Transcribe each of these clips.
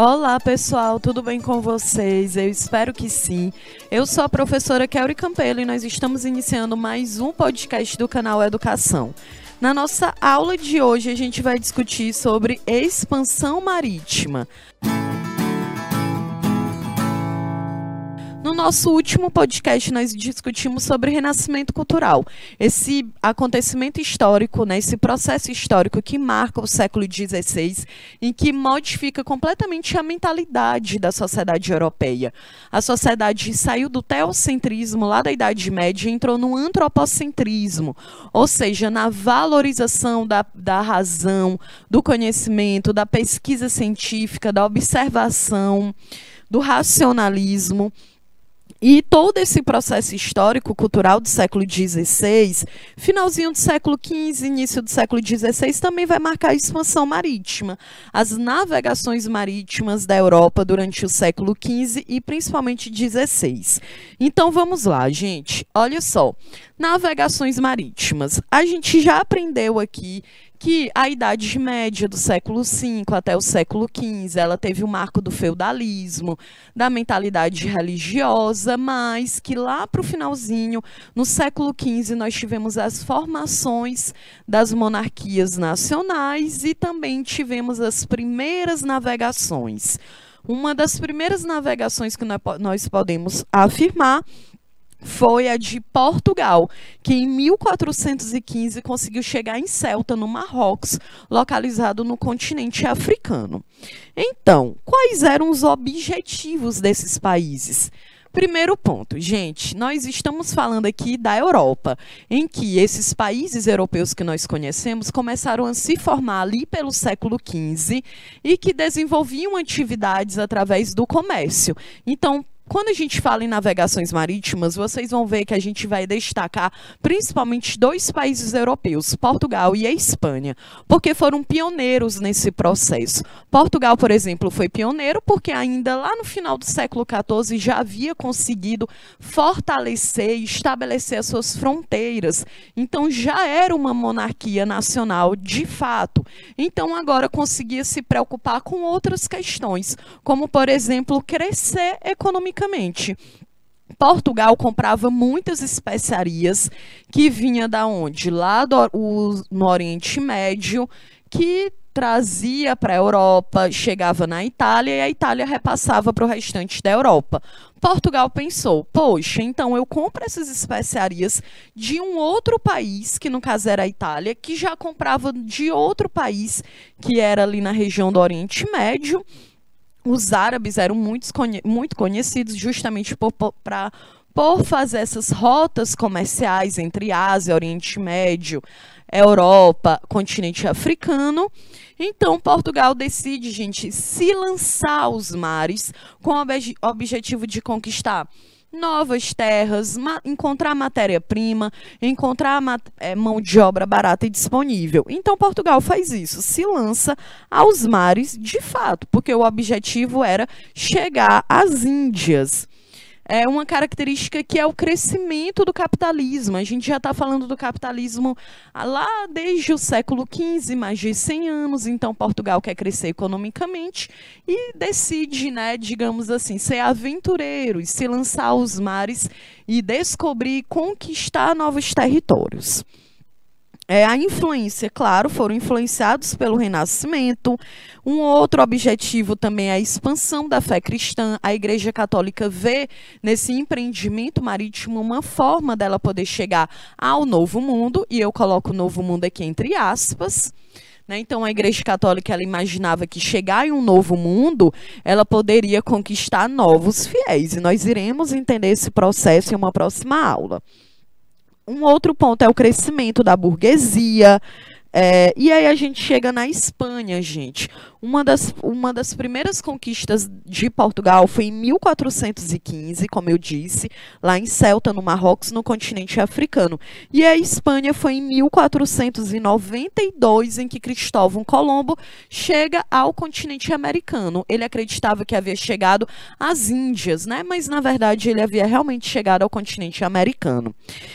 Olá pessoal, tudo bem com vocês? Eu espero que sim. Eu sou a professora Kelly Campelo e nós estamos iniciando mais um podcast do canal Educação. Na nossa aula de hoje a gente vai discutir sobre expansão marítima. No nosso último podcast, nós discutimos sobre renascimento cultural, esse acontecimento histórico, né, esse processo histórico que marca o século XVI, em que modifica completamente a mentalidade da sociedade europeia. A sociedade saiu do teocentrismo lá da Idade Média e entrou no antropocentrismo, ou seja, na valorização da, da razão, do conhecimento, da pesquisa científica, da observação, do racionalismo. E todo esse processo histórico cultural do século XVI, finalzinho do século XV, início do século XVI, também vai marcar a expansão marítima. As navegações marítimas da Europa durante o século XV e principalmente XVI. Então vamos lá, gente. Olha só. Navegações marítimas. A gente já aprendeu aqui que a Idade Média do século V até o século XV, ela teve o marco do feudalismo, da mentalidade religiosa, mas que lá para o finalzinho, no século XV, nós tivemos as formações das monarquias nacionais e também tivemos as primeiras navegações. Uma das primeiras navegações que nós podemos afirmar foi a de Portugal, que em 1415 conseguiu chegar em Celta, no Marrocos, localizado no continente africano. Então, quais eram os objetivos desses países? Primeiro ponto, gente, nós estamos falando aqui da Europa, em que esses países europeus que nós conhecemos começaram a se formar ali pelo século XV e que desenvolviam atividades através do comércio. Então, quando a gente fala em navegações marítimas, vocês vão ver que a gente vai destacar principalmente dois países europeus, Portugal e a Espanha, porque foram pioneiros nesse processo. Portugal, por exemplo, foi pioneiro porque ainda lá no final do século XIV já havia conseguido fortalecer e estabelecer as suas fronteiras. Então já era uma monarquia nacional de fato. Então agora conseguia se preocupar com outras questões, como por exemplo crescer economicamente economicamente. Portugal comprava muitas especiarias que vinha da onde? Lá do, o, no Oriente Médio, que trazia para a Europa, chegava na Itália e a Itália repassava para o restante da Europa. Portugal pensou: poxa, então eu compro essas especiarias de um outro país, que no caso era a Itália, que já comprava de outro país, que era ali na região do Oriente Médio os árabes eram muito, muito conhecidos justamente por, por, por fazer essas rotas comerciais entre Ásia, Oriente Médio, Europa, continente africano. Então, Portugal decide, gente, se lançar aos mares com o ob objetivo de conquistar novas terras, ma encontrar matéria-prima, encontrar é, mão de obra barata e disponível. Então, Portugal faz isso, se lança aos mares de fato, porque o objetivo era chegar às Índias é uma característica que é o crescimento do capitalismo. A gente já está falando do capitalismo lá desde o século XV, mais de 100 anos. Então, Portugal quer crescer economicamente e decide, né, digamos assim, ser aventureiro e se lançar aos mares e descobrir conquistar novos territórios. É, a influência, claro, foram influenciados pelo Renascimento. Um outro objetivo também é a expansão da fé cristã. A Igreja Católica vê nesse empreendimento marítimo uma forma dela poder chegar ao novo mundo, e eu coloco o novo mundo aqui entre aspas. Né? Então, a Igreja Católica ela imaginava que chegar em um novo mundo, ela poderia conquistar novos fiéis. E nós iremos entender esse processo em uma próxima aula. Um outro ponto é o crescimento da burguesia. É, e aí a gente chega na Espanha, gente. Uma das, uma das primeiras conquistas de Portugal foi em 1415, como eu disse, lá em Celta, no Marrocos, no continente africano. E a Espanha foi em 1492 em que Cristóvão Colombo chega ao continente americano. Ele acreditava que havia chegado às Índias, né? Mas na verdade ele havia realmente chegado ao continente americano.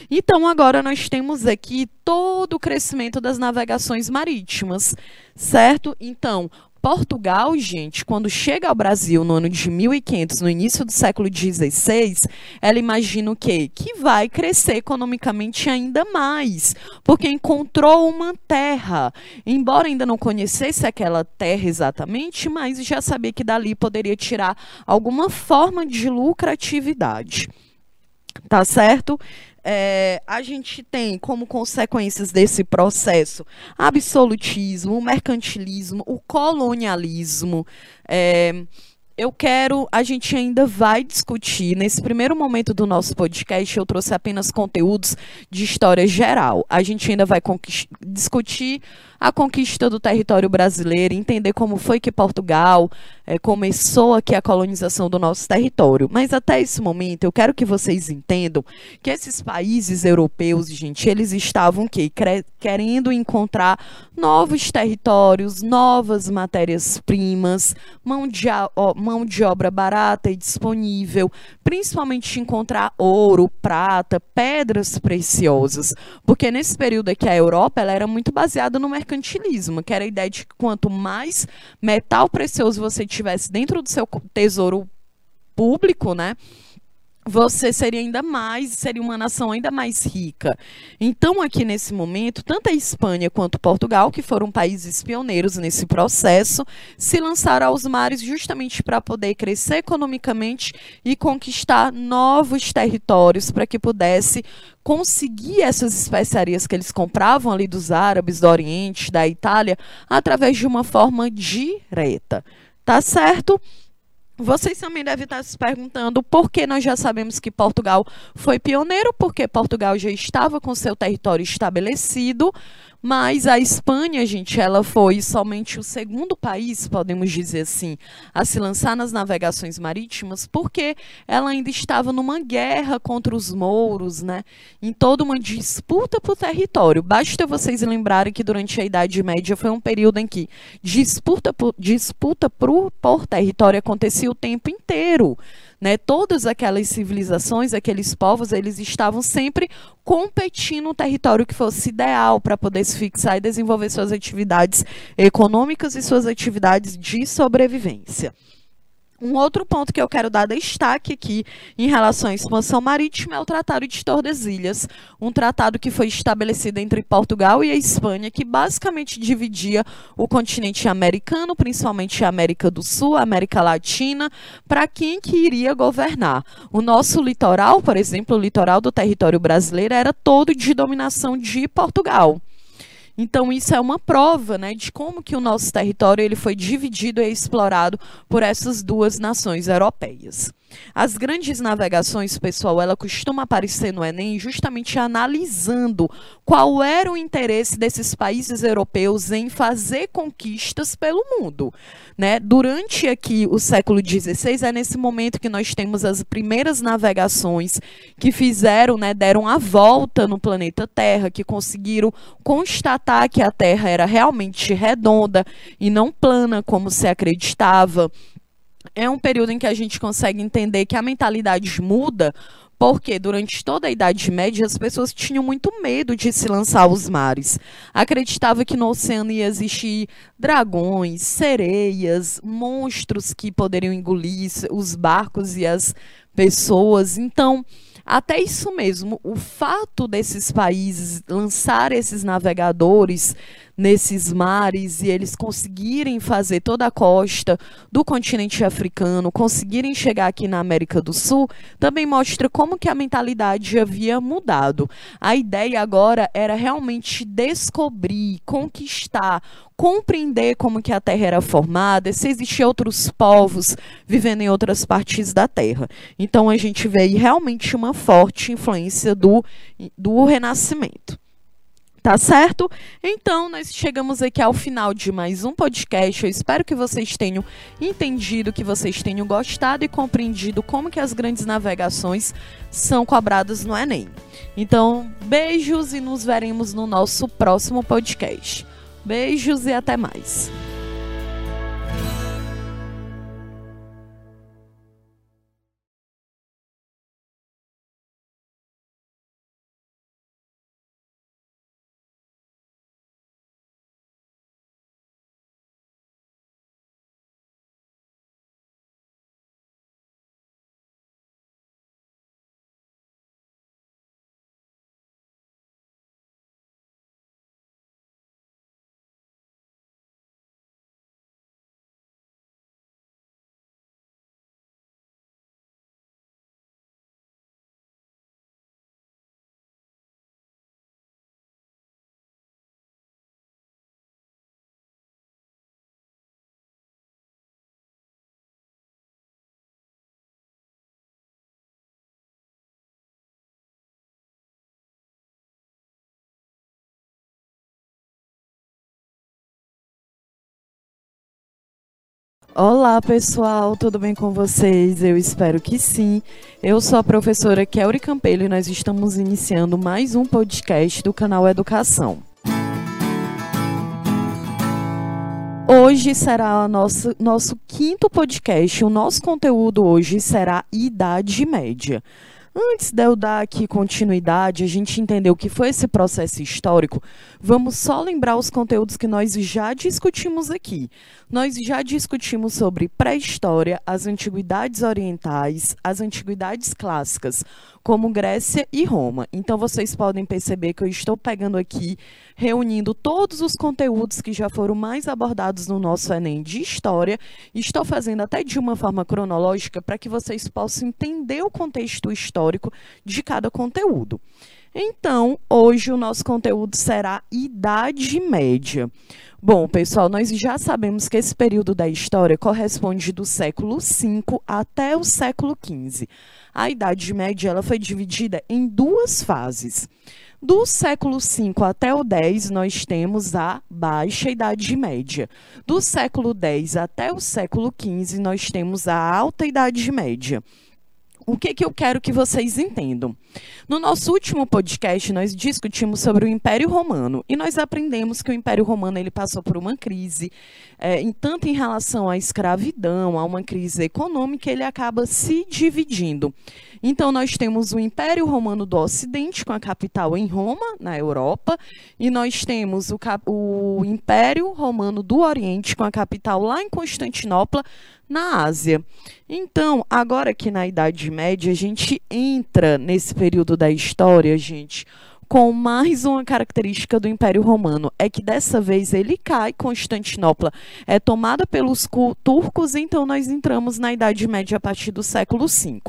Então agora nós temos aqui todo o crescimento das navegações marítimas, certo? Então, Portugal, gente, quando chega ao Brasil no ano de 1500, no início do século XVI, ela imagina o quê? Que vai crescer economicamente ainda mais, porque encontrou uma terra. Embora ainda não conhecesse aquela terra exatamente, mas já sabia que dali poderia tirar alguma forma de lucratividade. Tá certo? É, a gente tem como consequências desse processo absolutismo, mercantilismo, o colonialismo. É, eu quero, a gente ainda vai discutir. Nesse primeiro momento do nosso podcast, eu trouxe apenas conteúdos de história geral. A gente ainda vai discutir a conquista do território brasileiro, entender como foi que Portugal é, começou aqui a colonização do nosso território. Mas até esse momento, eu quero que vocês entendam que esses países europeus, gente, eles estavam que querendo encontrar novos territórios, novas matérias-primas, mão de, mão de obra barata e disponível, principalmente encontrar ouro, prata, pedras preciosas, porque nesse período aqui a Europa ela era muito baseada no mercado mercantilismo, que era a ideia de que quanto mais metal precioso você tivesse dentro do seu tesouro público, né? Você seria ainda mais, seria uma nação ainda mais rica. Então, aqui nesse momento, tanto a Espanha quanto Portugal, que foram países pioneiros nesse processo, se lançaram aos mares justamente para poder crescer economicamente e conquistar novos territórios para que pudesse conseguir essas especiarias que eles compravam ali dos árabes, do Oriente, da Itália, através de uma forma direta. Tá certo? Vocês também devem estar se perguntando por que nós já sabemos que Portugal foi pioneiro, porque Portugal já estava com seu território estabelecido, mas a Espanha, gente, ela foi somente o segundo país, podemos dizer assim, a se lançar nas navegações marítimas, porque ela ainda estava numa guerra contra os mouros, né? Em toda uma disputa por território. Basta vocês lembrarem que durante a Idade Média foi um período em que disputa por, disputa por, por território acontecia o tempo inteiro. Né? Todas aquelas civilizações, aqueles povos, eles estavam sempre competindo um território que fosse ideal para poder se fixar e desenvolver suas atividades econômicas e suas atividades de sobrevivência. Um outro ponto que eu quero dar destaque aqui em relação à expansão marítima é o Tratado de Tordesilhas, um tratado que foi estabelecido entre Portugal e a Espanha, que basicamente dividia o continente americano, principalmente a América do Sul, a América Latina, para quem que iria governar. O nosso litoral, por exemplo, o litoral do território brasileiro era todo de dominação de Portugal. Então isso é uma prova, né, de como que o nosso território ele foi dividido e explorado por essas duas nações europeias. As grandes navegações, pessoal, ela costuma aparecer no Enem justamente analisando qual era o interesse desses países europeus em fazer conquistas pelo mundo. Né? Durante aqui o século XVI, é nesse momento que nós temos as primeiras navegações que fizeram, né, deram a volta no planeta Terra, que conseguiram constatar que a Terra era realmente redonda e não plana, como se acreditava é um período em que a gente consegue entender que a mentalidade muda, porque durante toda a Idade Média as pessoas tinham muito medo de se lançar aos mares. Acreditava que no oceano ia existir dragões, sereias, monstros que poderiam engolir os barcos e as pessoas. Então, até isso mesmo, o fato desses países lançar esses navegadores nesses mares e eles conseguirem fazer toda a costa do continente africano, conseguirem chegar aqui na América do Sul, também mostra como que a mentalidade havia mudado. A ideia agora era realmente descobrir, conquistar, compreender como que a Terra era formada, se existiam outros povos vivendo em outras partes da Terra. Então a gente vê aí realmente uma forte influência do, do Renascimento. Tá certo? Então, nós chegamos aqui ao final de mais um podcast. Eu espero que vocês tenham entendido, que vocês tenham gostado e compreendido como que as grandes navegações são cobradas no Enem. Então, beijos e nos veremos no nosso próximo podcast. Beijos e até mais. Olá pessoal, tudo bem com vocês? Eu espero que sim. Eu sou a professora Kelly Campelo e nós estamos iniciando mais um podcast do canal Educação. Hoje será o nosso, nosso quinto podcast. O nosso conteúdo hoje será Idade Média. Antes de eu dar aqui continuidade, a gente entender o que foi esse processo histórico, vamos só lembrar os conteúdos que nós já discutimos aqui. Nós já discutimos sobre pré-história, as antiguidades orientais, as antiguidades clássicas, como Grécia e Roma. Então vocês podem perceber que eu estou pegando aqui, reunindo todos os conteúdos que já foram mais abordados no nosso Enem de história, estou fazendo até de uma forma cronológica para que vocês possam entender o contexto histórico de cada conteúdo. Então, hoje o nosso conteúdo será Idade Média. Bom, pessoal, nós já sabemos que esse período da história corresponde do século V até o século XV. A Idade Média ela foi dividida em duas fases. Do século V até o X, nós temos a Baixa Idade Média. Do século X até o século XV, nós temos a Alta Idade Média o que, que eu quero que vocês entendam? No nosso último podcast, nós discutimos sobre o Império Romano e nós aprendemos que o Império Romano ele passou por uma crise, é, em, tanto em relação à escravidão, a uma crise econômica, ele acaba se dividindo. Então, nós temos o Império Romano do Ocidente, com a capital em Roma, na Europa, e nós temos o, o Império Romano do Oriente, com a capital lá em Constantinopla, na Ásia. Então, agora que na Idade Média, a gente entra nesse período da história, gente, com mais uma característica do Império Romano, é que dessa vez ele cai, Constantinopla é tomada pelos turcos, então nós entramos na Idade Média a partir do século V.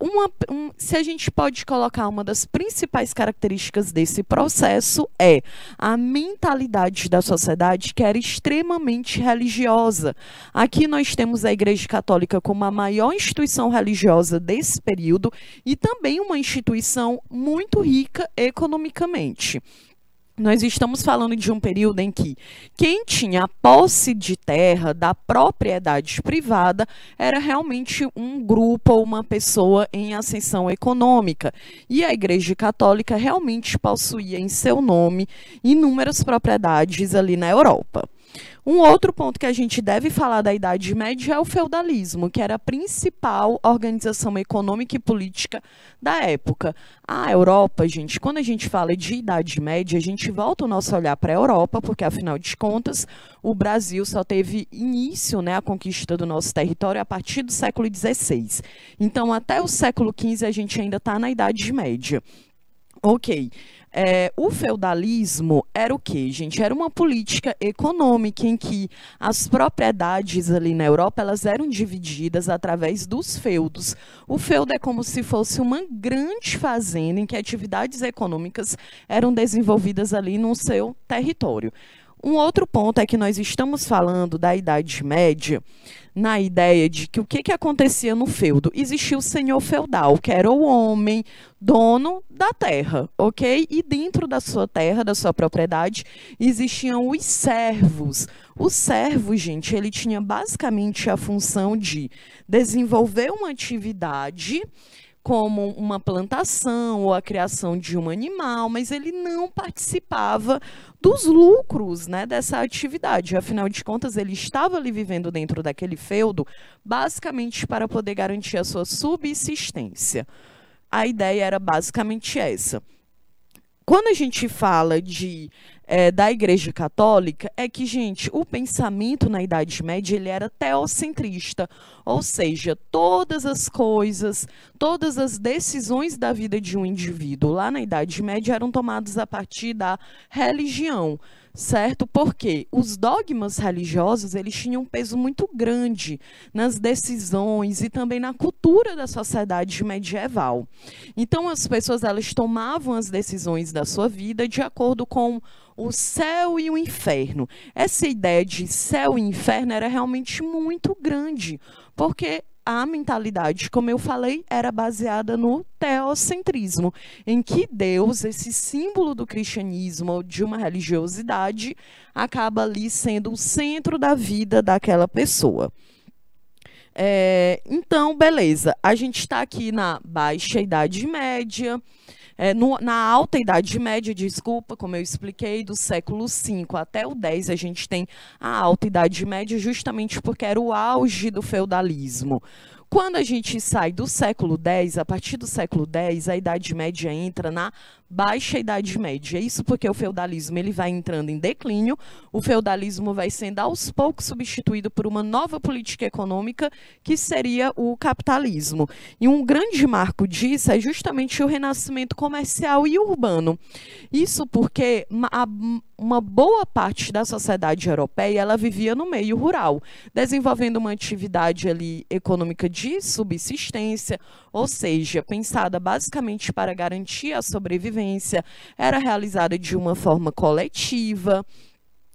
Uma, um, se a gente pode colocar uma das principais características desse processo é a mentalidade da sociedade que era extremamente religiosa. Aqui nós temos a Igreja Católica como a maior instituição religiosa desse período e também uma instituição muito rica economicamente. Nós estamos falando de um período em que quem tinha posse de terra da propriedade privada era realmente um grupo ou uma pessoa em ascensão econômica. E a Igreja Católica realmente possuía em seu nome inúmeras propriedades ali na Europa. Um outro ponto que a gente deve falar da Idade Média é o feudalismo, que era a principal organização econômica e política da época. A Europa, gente, quando a gente fala de Idade Média, a gente volta o nosso olhar para a Europa, porque afinal de contas, o Brasil só teve início, né, a conquista do nosso território a partir do século XVI. Então, até o século XV a gente ainda está na Idade Média. Ok. É, o feudalismo era o que, gente? Era uma política econômica em que as propriedades ali na Europa elas eram divididas através dos feudos. O feudo é como se fosse uma grande fazenda em que atividades econômicas eram desenvolvidas ali no seu território. Um outro ponto é que nós estamos falando da Idade Média na ideia de que o que, que acontecia no feudo? Existia o senhor feudal, que era o homem dono da terra, ok? E dentro da sua terra, da sua propriedade, existiam os servos. O servo, gente, ele tinha basicamente a função de desenvolver uma atividade como uma plantação ou a criação de um animal, mas ele não participava dos lucros né, dessa atividade. Afinal de contas, ele estava ali vivendo dentro daquele feudo, basicamente para poder garantir a sua subsistência. A ideia era basicamente essa. Quando a gente fala de é, da Igreja Católica é que, gente, o pensamento na Idade Média ele era teocentrista, ou seja, todas as coisas, todas as decisões da vida de um indivíduo lá na Idade Média eram tomadas a partir da religião certo? Porque os dogmas religiosos eles tinham um peso muito grande nas decisões e também na cultura da sociedade medieval. Então as pessoas elas tomavam as decisões da sua vida de acordo com o céu e o inferno. Essa ideia de céu e inferno era realmente muito grande, porque a mentalidade, como eu falei, era baseada no teocentrismo, em que Deus, esse símbolo do cristianismo, de uma religiosidade, acaba ali sendo o centro da vida daquela pessoa. É, então, beleza, a gente está aqui na Baixa Idade Média, é, no, na Alta Idade Média, desculpa, como eu expliquei, do século V até o X, a gente tem a Alta Idade Média justamente porque era o auge do feudalismo. Quando a gente sai do século X, a partir do século X, a Idade Média entra na Baixa Idade Média. Isso porque o feudalismo ele vai entrando em declínio, o feudalismo vai sendo aos poucos substituído por uma nova política econômica que seria o capitalismo. E um grande marco disso é justamente o renascimento comercial e urbano. Isso porque uma boa parte da sociedade europeia ela vivia no meio rural, desenvolvendo uma atividade ali econômica de subsistência, ou seja, pensada basicamente para garantir a sobrevivência, era realizada de uma forma coletiva,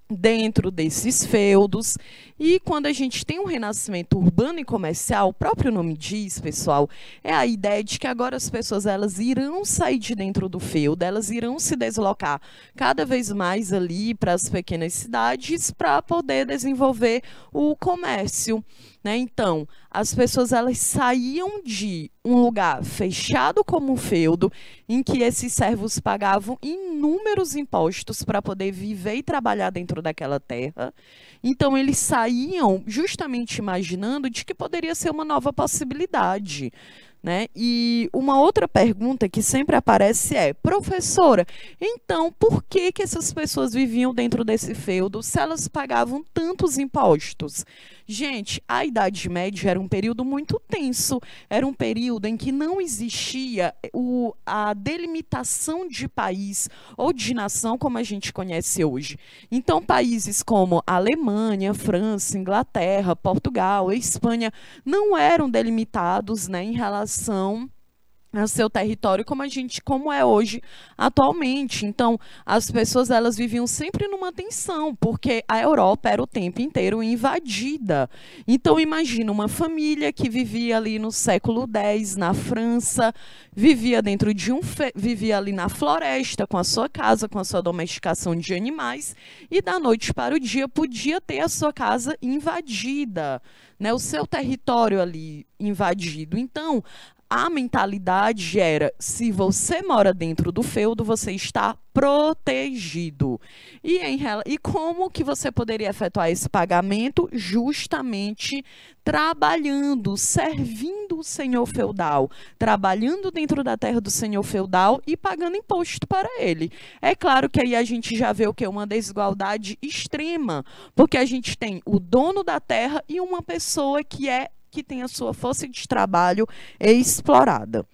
dentro desses feudos. E quando a gente tem um renascimento urbano e comercial, o próprio nome diz, pessoal, é a ideia de que agora as pessoas elas irão sair de dentro do feudo, elas irão se deslocar cada vez mais ali para as pequenas cidades para poder desenvolver o comércio. Né? Então, as pessoas elas saíam de um lugar fechado como um feudo, em que esses servos pagavam inúmeros impostos para poder viver e trabalhar dentro daquela terra. Então, eles saíam justamente imaginando de que poderia ser uma nova possibilidade. Né? E uma outra pergunta que sempre aparece é, professora, então por que, que essas pessoas viviam dentro desse feudo se elas pagavam tantos impostos? Gente, a Idade Média era um período muito tenso, era um período em que não existia o, a delimitação de país ou de nação como a gente conhece hoje. Então, países como Alemanha, França, Inglaterra, Portugal, Espanha não eram delimitados né, em relação atenção a seu território como a gente como é hoje atualmente. Então as pessoas elas viviam sempre numa tensão porque a Europa era o tempo inteiro invadida. Então imagina uma família que vivia ali no século X na França vivia dentro de um vivia ali na floresta com a sua casa com a sua domesticação de animais e da noite para o dia podia ter a sua casa invadida né, o seu território ali invadido. Então, a mentalidade era: se você mora dentro do feudo, você está protegido. E, em, e como que você poderia efetuar esse pagamento? Justamente trabalhando, servindo o senhor feudal, trabalhando dentro da terra do senhor feudal e pagando imposto para ele. É claro que aí a gente já vê o que? Uma desigualdade extrema, porque a gente tem o dono da terra e uma pessoa que é que tem a sua força de trabalho explorada.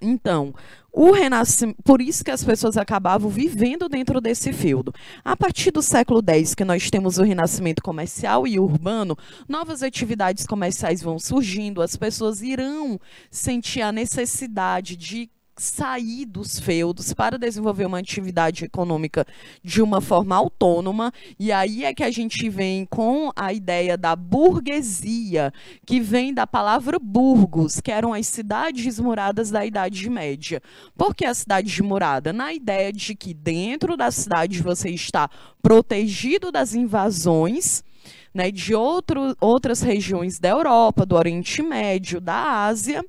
Então, o renascimento, por isso que as pessoas acabavam vivendo dentro desse feudo. A partir do século X, que nós temos o renascimento comercial e urbano, novas atividades comerciais vão surgindo, as pessoas irão sentir a necessidade de sair dos feudos para desenvolver uma atividade econômica de uma forma autônoma. E aí é que a gente vem com a ideia da burguesia, que vem da palavra burgos, que eram as cidades muradas da Idade Média. Por que a cidade murada? Na ideia de que dentro da cidade você está protegido das invasões. Né, de outro, outras regiões da Europa, do Oriente Médio, da Ásia,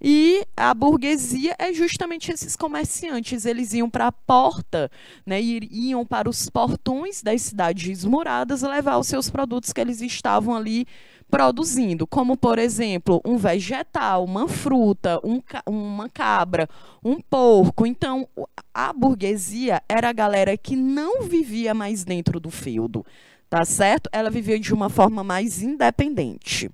e a burguesia é justamente esses comerciantes. Eles iam para a porta, né, iam para os portões das cidades muradas levar os seus produtos que eles estavam ali produzindo, como por exemplo um vegetal, uma fruta, um, uma cabra, um porco. Então a burguesia era a galera que não vivia mais dentro do feudo, tá certo? Ela vivia de uma forma mais independente.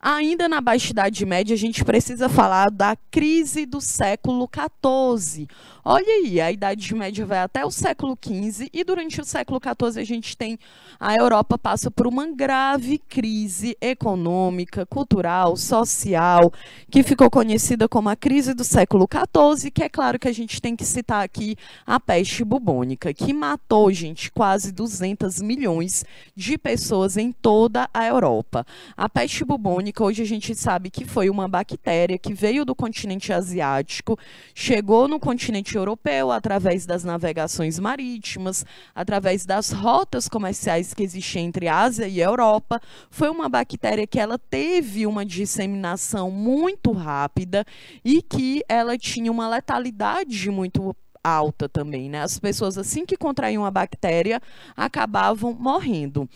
Ainda na Baixa Idade Média, a gente precisa falar da crise do século XIV. Olha aí, a Idade Média vai até o século XV e durante o século XIV a gente tem a Europa passa por uma grave crise econômica, cultural, social, que ficou conhecida como a crise do século XIV, que é claro que a gente tem que citar aqui a peste bubônica, que matou, gente, quase 200 milhões de pessoas em toda a Europa. A peste bubônica bubônica, hoje a gente sabe que foi uma bactéria que veio do continente asiático, chegou no continente europeu através das navegações marítimas, através das rotas comerciais que existiam entre Ásia e Europa. Foi uma bactéria que ela teve uma disseminação muito rápida e que ela tinha uma letalidade muito alta também, né? As pessoas assim que contraíam a bactéria acabavam morrendo.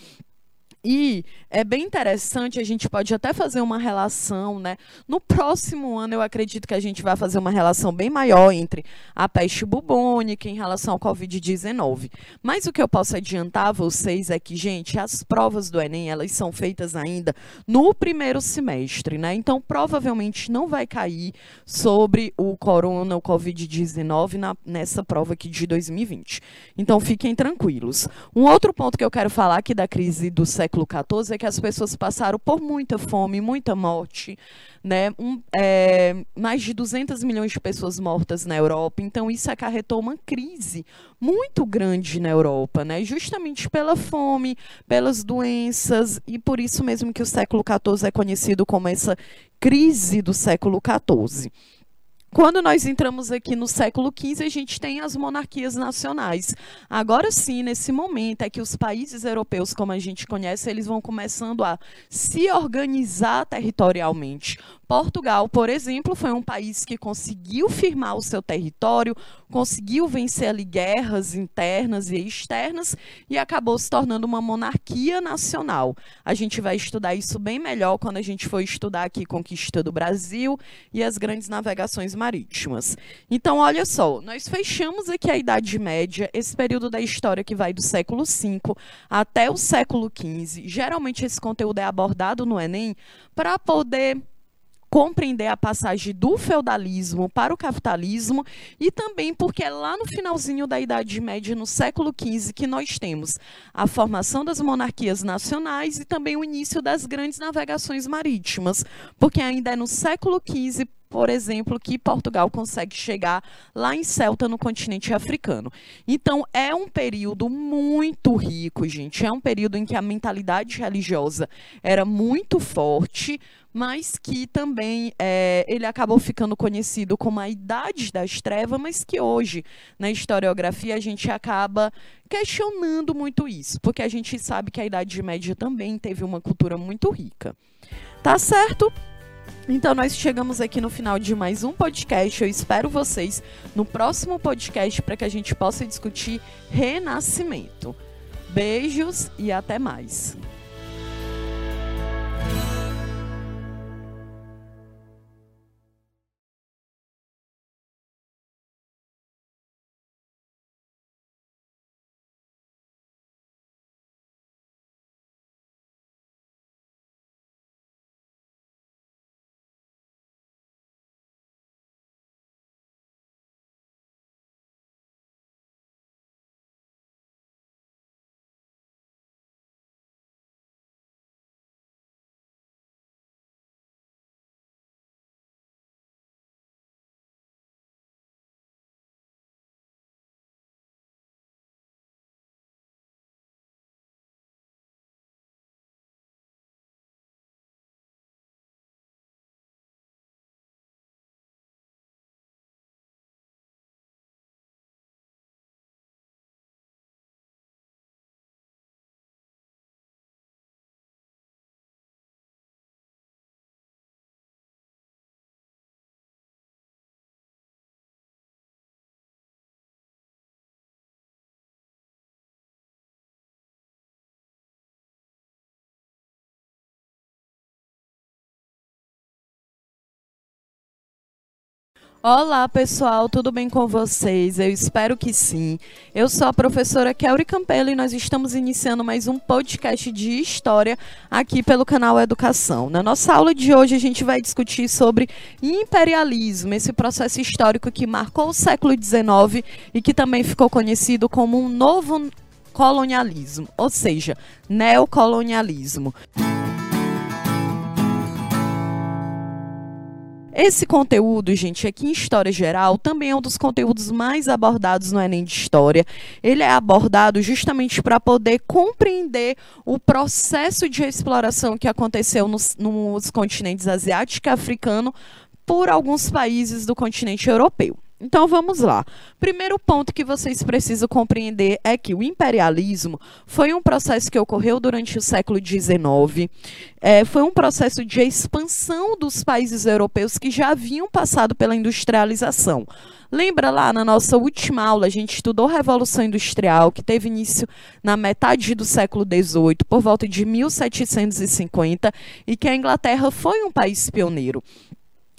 E é bem interessante, a gente pode até fazer uma relação, né? No próximo ano, eu acredito que a gente vai fazer uma relação bem maior entre a peste bubônica em relação ao Covid-19. Mas o que eu posso adiantar a vocês é que, gente, as provas do Enem, elas são feitas ainda no primeiro semestre, né? Então, provavelmente não vai cair sobre o corona, o Covid-19 nessa prova aqui de 2020. Então, fiquem tranquilos. Um outro ponto que eu quero falar aqui da crise do século século XIV é que as pessoas passaram por muita fome, muita morte, né? Um, é, mais de 200 milhões de pessoas mortas na Europa. Então, isso acarretou uma crise muito grande na Europa, né? justamente pela fome, pelas doenças, e por isso mesmo que o século XIV é conhecido como essa crise do século XIV. Quando nós entramos aqui no século XV, a gente tem as monarquias nacionais. Agora sim, nesse momento, é que os países europeus, como a gente conhece, eles vão começando a se organizar territorialmente. Portugal, por exemplo, foi um país que conseguiu firmar o seu território, conseguiu vencer ali guerras internas e externas e acabou se tornando uma monarquia nacional. A gente vai estudar isso bem melhor quando a gente for estudar aqui Conquista do Brasil e as grandes navegações marítimas. Então, olha só, nós fechamos aqui a Idade Média, esse período da história que vai do século V até o século XV. Geralmente esse conteúdo é abordado no Enem para poder compreender a passagem do feudalismo para o capitalismo e também porque é lá no finalzinho da Idade Média, no século XV, que nós temos a formação das monarquias nacionais e também o início das grandes navegações marítimas, porque ainda é no século XV por exemplo, que Portugal consegue chegar lá em Celta, no continente africano. Então, é um período muito rico, gente. É um período em que a mentalidade religiosa era muito forte, mas que também é, ele acabou ficando conhecido como a Idade das Trevas, mas que hoje, na historiografia, a gente acaba questionando muito isso, porque a gente sabe que a Idade Média também teve uma cultura muito rica. Tá certo? Então nós chegamos aqui no final de mais um podcast. Eu espero vocês no próximo podcast para que a gente possa discutir renascimento. Beijos e até mais. Olá, pessoal, tudo bem com vocês? Eu espero que sim. Eu sou a professora Kelly Campelo e nós estamos iniciando mais um podcast de história aqui pelo canal Educação. Na nossa aula de hoje, a gente vai discutir sobre imperialismo, esse processo histórico que marcou o século XIX e que também ficou conhecido como um novo colonialismo, ou seja, neocolonialismo. Esse conteúdo, gente, aqui em História Geral, também é um dos conteúdos mais abordados no Enem de História. Ele é abordado justamente para poder compreender o processo de exploração que aconteceu nos, nos continentes asiático e africano por alguns países do continente europeu. Então vamos lá. Primeiro ponto que vocês precisam compreender é que o imperialismo foi um processo que ocorreu durante o século XIX. É, foi um processo de expansão dos países europeus que já haviam passado pela industrialização. Lembra lá na nossa última aula, a gente estudou a Revolução Industrial, que teve início na metade do século XVIII, por volta de 1750, e que a Inglaterra foi um país pioneiro.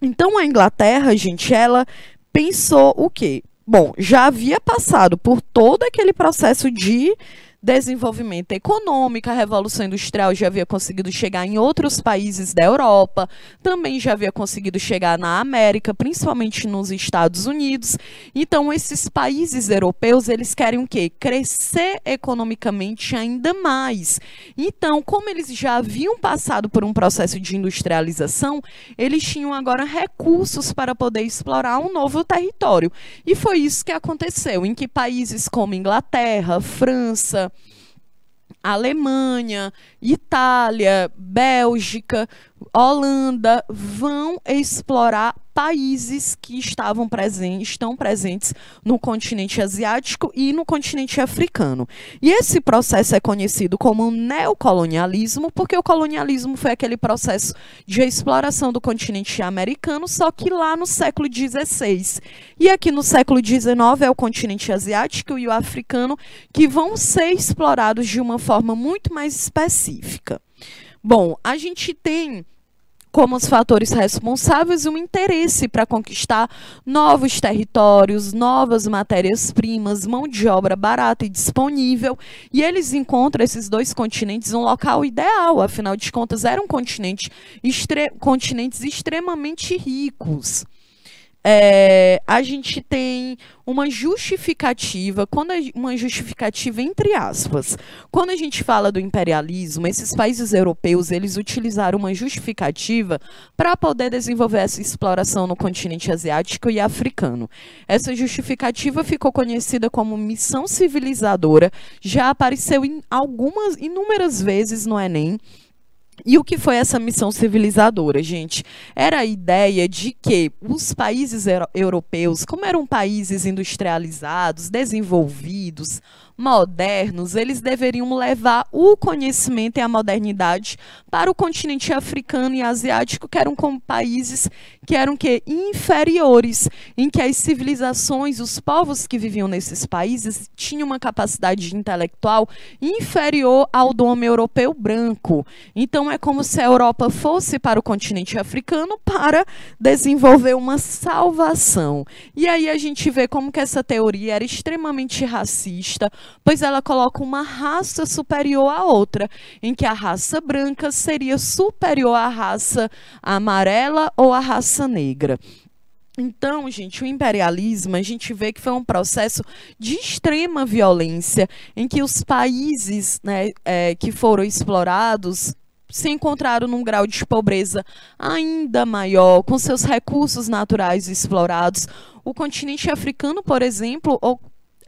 Então, a Inglaterra, gente, ela pensou o quê? Bom, já havia passado por todo aquele processo de desenvolvimento econômico, a Revolução Industrial já havia conseguido chegar em outros países da Europa, também já havia conseguido chegar na América, principalmente nos Estados Unidos. Então, esses países europeus, eles querem o quê? Crescer economicamente ainda mais. Então, como eles já haviam passado por um processo de industrialização, eles tinham agora recursos para poder explorar um novo território. E foi isso que aconteceu, em que países como Inglaterra, França, Alemanha, Itália, Bélgica, Holanda vão explorar países que estavam presentes, estão presentes no continente asiático e no continente africano. E esse processo é conhecido como neocolonialismo, porque o colonialismo foi aquele processo de exploração do continente americano, só que lá no século XVI. E aqui no século XIX é o continente asiático e o africano que vão ser explorados de uma forma muito mais específica. Bom, a gente tem como os fatores responsáveis um interesse para conquistar novos territórios, novas matérias-primas, mão de obra barata e disponível. E eles encontram esses dois continentes um local ideal, afinal de contas, eram continente, continentes extremamente ricos é, a gente tem uma justificativa, quando uma justificativa entre aspas. Quando a gente fala do imperialismo, esses países europeus eles utilizaram uma justificativa para poder desenvolver essa exploração no continente asiático e africano. Essa justificativa ficou conhecida como missão civilizadora, já apareceu em algumas inúmeras vezes no Enem e o que foi essa missão civilizadora, gente? Era a ideia de que os países europeus, como eram países industrializados, desenvolvidos, modernos, eles deveriam levar o conhecimento e a modernidade para o continente africano e asiático, que eram como países que eram que inferiores, em que as civilizações, os povos que viviam nesses países tinham uma capacidade intelectual inferior ao do homem europeu branco. Então é como se a Europa fosse para o continente africano para desenvolver uma salvação. E aí a gente vê como que essa teoria era extremamente racista, pois ela coloca uma raça superior à outra, em que a raça branca seria superior à raça amarela ou à raça negra. Então, gente, o imperialismo, a gente vê que foi um processo de extrema violência, em que os países né, é, que foram explorados se encontraram num grau de pobreza ainda maior, com seus recursos naturais explorados. O continente africano, por exemplo,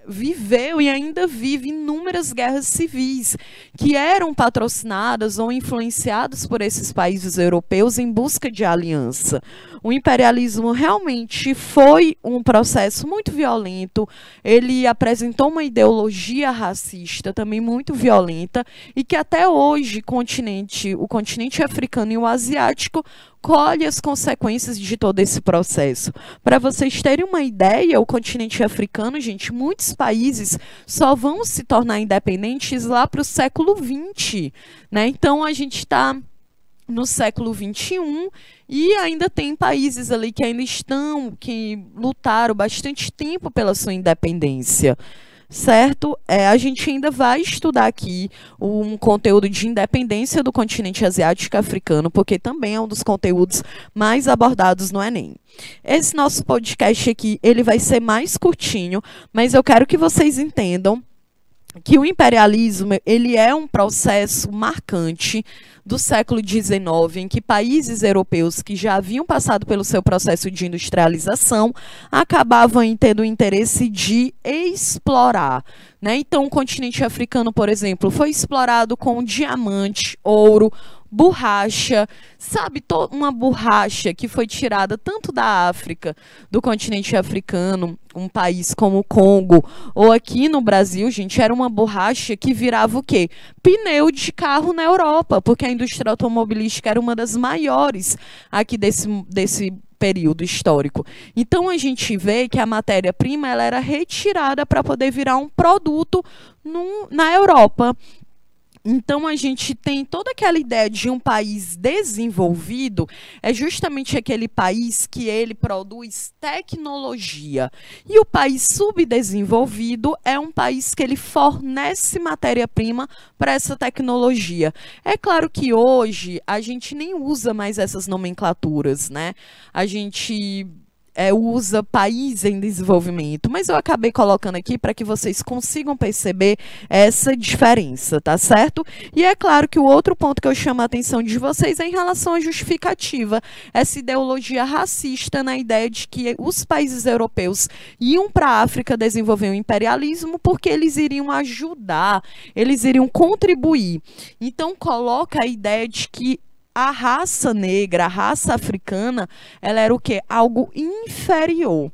viveu e ainda vive inúmeras guerras civis que eram patrocinadas ou influenciadas por esses países europeus em busca de aliança. O imperialismo realmente foi um processo muito violento. Ele apresentou uma ideologia racista também muito violenta e que até hoje continente, o continente africano e o asiático colhe as consequências de todo esse processo. Para vocês terem uma ideia, o continente africano, gente, muitos países só vão se tornar independentes lá para o século XX. Né? Então, a gente está no século XXI e ainda tem países ali que ainda estão, que lutaram bastante tempo pela sua independência certo? É, a gente ainda vai estudar aqui um conteúdo de independência do continente asiático africano, porque também é um dos conteúdos mais abordados no Enem. Esse nosso podcast aqui, ele vai ser mais curtinho, mas eu quero que vocês entendam que o imperialismo ele é um processo marcante do século XIX, em que países europeus que já haviam passado pelo seu processo de industrialização acabavam tendo o interesse de explorar. Né? Então, o continente africano, por exemplo, foi explorado com diamante, ouro, borracha, sabe, uma borracha que foi tirada tanto da África, do continente africano, um país como o Congo, ou aqui no Brasil, gente, era uma borracha que virava o quê? Pneu de carro na Europa, porque a indústria automobilística era uma das maiores aqui desse, desse período histórico. Então a gente vê que a matéria-prima ela era retirada para poder virar um produto num, na Europa. Então a gente tem toda aquela ideia de um país desenvolvido é justamente aquele país que ele produz tecnologia. E o país subdesenvolvido é um país que ele fornece matéria-prima para essa tecnologia. É claro que hoje a gente nem usa mais essas nomenclaturas, né? A gente é, usa país em desenvolvimento, mas eu acabei colocando aqui para que vocês consigam perceber essa diferença, tá certo? E é claro que o outro ponto que eu chamo a atenção de vocês é em relação à justificativa, essa ideologia racista na ideia de que os países europeus iam para a África desenvolver o um imperialismo porque eles iriam ajudar, eles iriam contribuir. Então coloca a ideia de que a raça negra, a raça africana, ela era o quê? Algo inferior.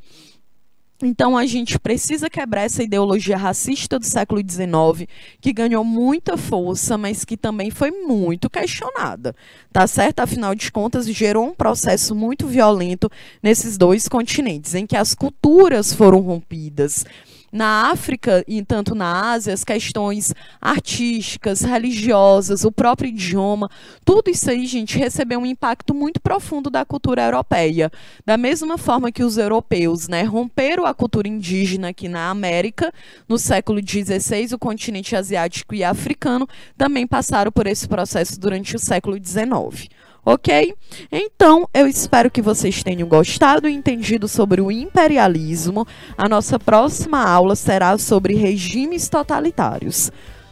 Então a gente precisa quebrar essa ideologia racista do século XIX, que ganhou muita força, mas que também foi muito questionada, tá certo? Afinal de contas, gerou um processo muito violento nesses dois continentes, em que as culturas foram rompidas, na África e tanto na Ásia, as questões artísticas, religiosas, o próprio idioma, tudo isso aí, gente, recebeu um impacto muito profundo da cultura europeia. Da mesma forma que os europeus né, romperam a cultura indígena aqui na América, no século XVI, o continente asiático e africano também passaram por esse processo durante o século XIX ok? Então, eu espero que vocês tenham gostado e entendido sobre o imperialismo. A nossa próxima aula será sobre regimes totalitários.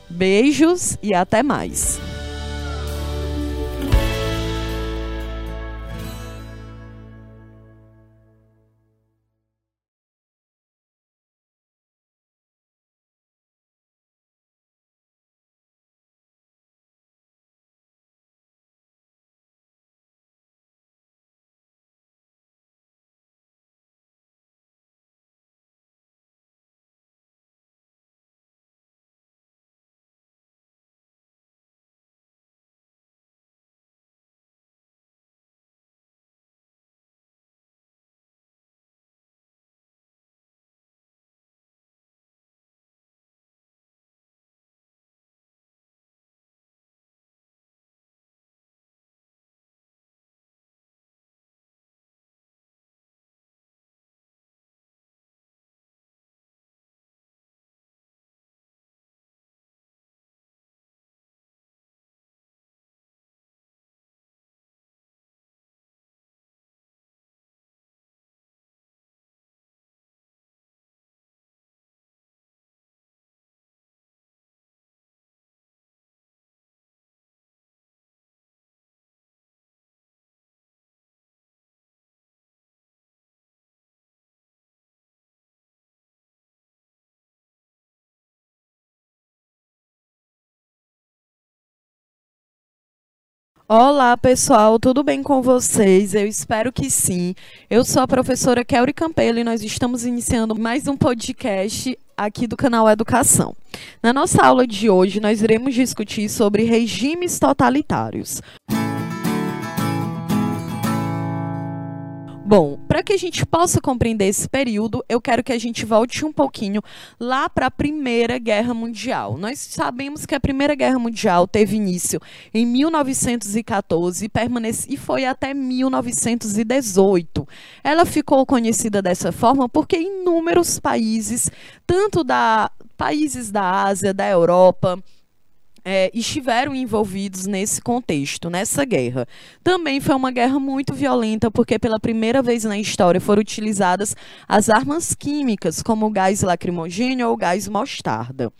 Beijos e até mais! Olá, pessoal, tudo bem com vocês? Eu espero que sim. Eu sou a professora Kelly Campelo e nós estamos iniciando mais um podcast aqui do canal Educação. Na nossa aula de hoje, nós iremos discutir sobre regimes totalitários. Bom, para que a gente possa compreender esse período, eu quero que a gente volte um pouquinho lá para a Primeira Guerra Mundial. Nós sabemos que a Primeira Guerra Mundial teve início em 1914 e, permanece, e foi até 1918. Ela ficou conhecida dessa forma porque inúmeros países, tanto da países da Ásia, da Europa, é, estiveram envolvidos nesse contexto, nessa guerra. Também foi uma guerra muito violenta, porque pela primeira vez na história foram utilizadas as armas químicas, como o gás lacrimogêneo ou o gás mostarda.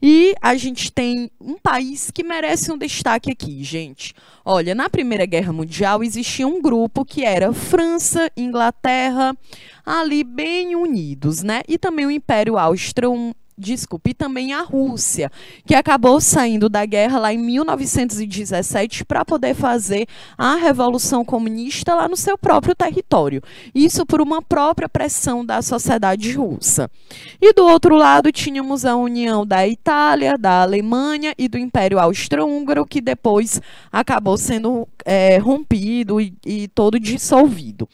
E a gente tem um país que merece um destaque aqui, gente. Olha, na Primeira Guerra Mundial existia um grupo que era França, Inglaterra, ali bem unidos, né? E também o Império Austro desculpe, e também a Rússia, que acabou saindo da guerra lá em 1917 para poder fazer a revolução comunista lá no seu próprio território. Isso por uma própria pressão da sociedade russa. E do outro lado tínhamos a união da Itália, da Alemanha e do Império Austro-Húngaro, que depois acabou sendo é, rompido e, e todo dissolvido.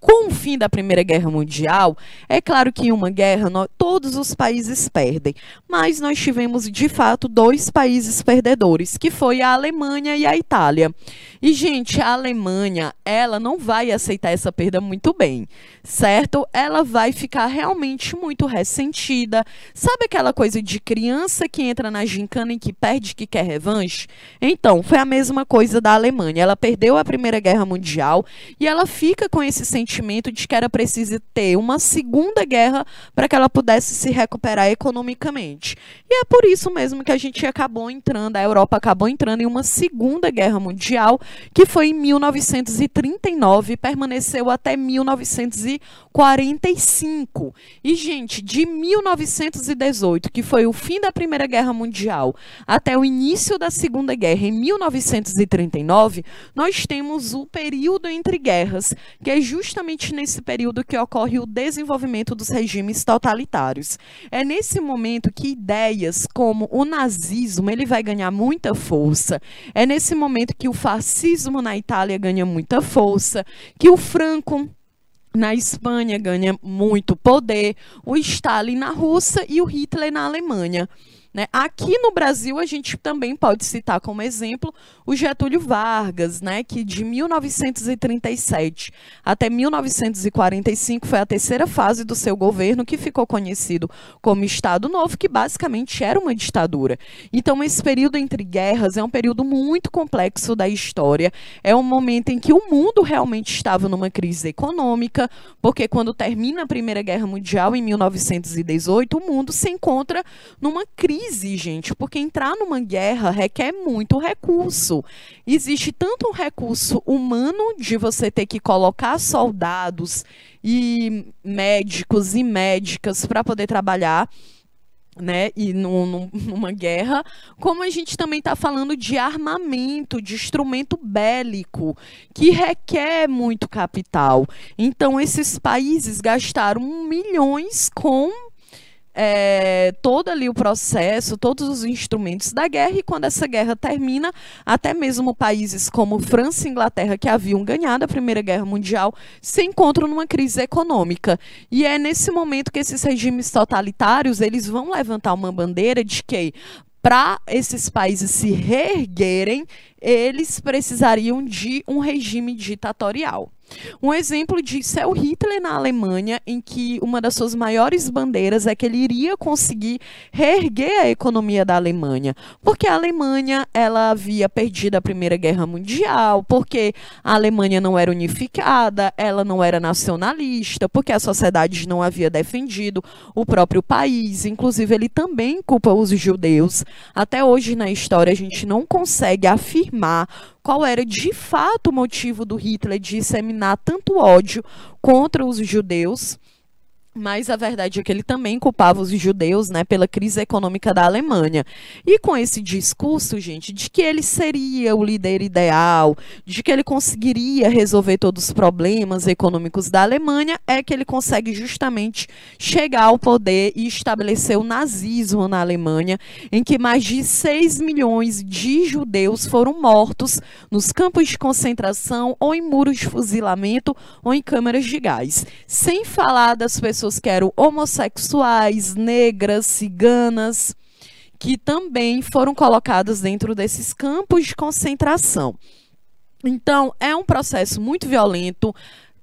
Com o fim da Primeira Guerra Mundial, é claro que em uma guerra nós, todos os países perdem, mas nós tivemos de fato dois países perdedores, que foi a Alemanha e a Itália. E gente, a Alemanha, ela não vai aceitar essa perda muito bem, certo? Ela vai ficar realmente muito ressentida. Sabe aquela coisa de criança que entra na gincana e que perde que quer revanche? Então, foi a mesma coisa da Alemanha. Ela perdeu a Primeira Guerra Mundial e ela fica com esse sentimento sentimento de que era preciso ter uma segunda guerra para que ela pudesse se recuperar economicamente. E é por isso mesmo que a gente acabou entrando, a Europa acabou entrando em uma segunda guerra mundial, que foi em 1939 e permaneceu até 1945. E, gente, de 1918, que foi o fim da Primeira Guerra Mundial, até o início da Segunda Guerra, em 1939, nós temos o período entre guerras, que é justamente justamente nesse período que ocorre o desenvolvimento dos regimes totalitários. É nesse momento que ideias como o nazismo ele vai ganhar muita força. É nesse momento que o fascismo na Itália ganha muita força, que o Franco na Espanha ganha muito poder, o Stalin na Rússia e o Hitler na Alemanha. Né? Aqui no Brasil, a gente também pode citar como exemplo o Getúlio Vargas, né, que de 1937 até 1945 foi a terceira fase do seu governo, que ficou conhecido como Estado Novo, que basicamente era uma ditadura. Então, esse período entre guerras é um período muito complexo da história, é um momento em que o mundo realmente estava numa crise econômica, porque quando termina a Primeira Guerra Mundial, em 1918, o mundo se encontra numa crise crise, gente, porque entrar numa guerra requer muito recurso. Existe tanto um recurso humano de você ter que colocar soldados e médicos e médicas para poder trabalhar. Né, e num, numa guerra, como a gente também está falando de armamento, de instrumento bélico, que requer muito capital. Então, esses países gastaram milhões com é, todo ali o processo, todos os instrumentos da guerra, e quando essa guerra termina, até mesmo países como França e Inglaterra, que haviam ganhado a Primeira Guerra Mundial, se encontram numa crise econômica. E é nesse momento que esses regimes totalitários eles vão levantar uma bandeira de que para esses países se reerguerem, eles precisariam de um regime ditatorial. Um exemplo disso é o Hitler na Alemanha, em que uma das suas maiores bandeiras é que ele iria conseguir reerguer a economia da Alemanha, porque a Alemanha ela havia perdido a Primeira Guerra Mundial, porque a Alemanha não era unificada, ela não era nacionalista, porque a sociedade não havia defendido o próprio país. Inclusive, ele também culpa os judeus. Até hoje na história a gente não consegue afirmar qual era de fato o motivo do Hitler disseminar tanto ódio contra os judeus mas a verdade é que ele também culpava os judeus né, pela crise econômica da Alemanha. E com esse discurso, gente, de que ele seria o líder ideal, de que ele conseguiria resolver todos os problemas econômicos da Alemanha, é que ele consegue justamente chegar ao poder e estabelecer o nazismo na Alemanha, em que mais de 6 milhões de judeus foram mortos nos campos de concentração, ou em muros de fuzilamento, ou em câmaras de gás. Sem falar das pessoas pessoas que eram homossexuais, negras, ciganas, que também foram colocadas dentro desses campos de concentração. Então, é um processo muito violento,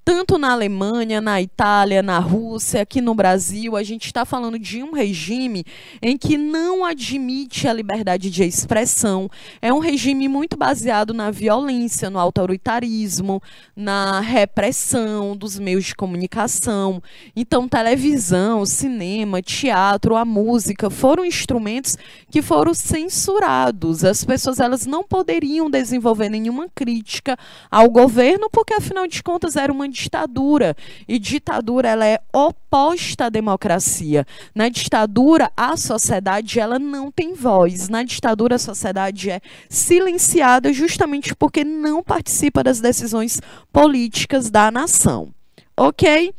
tanto na Alemanha, na Itália, na Rússia, aqui no Brasil, a gente está falando de um regime em que não admite a liberdade de expressão. É um regime muito baseado na violência, no autoritarismo, na repressão dos meios de comunicação. Então, televisão, cinema, teatro, a música foram instrumentos que foram censurados. As pessoas elas não poderiam desenvolver nenhuma crítica ao governo porque afinal de contas era uma ditadura. E ditadura ela é oposta à democracia. Na ditadura, a sociedade ela não tem voz. Na ditadura, a sociedade é silenciada justamente porque não participa das decisões políticas da nação. Ok?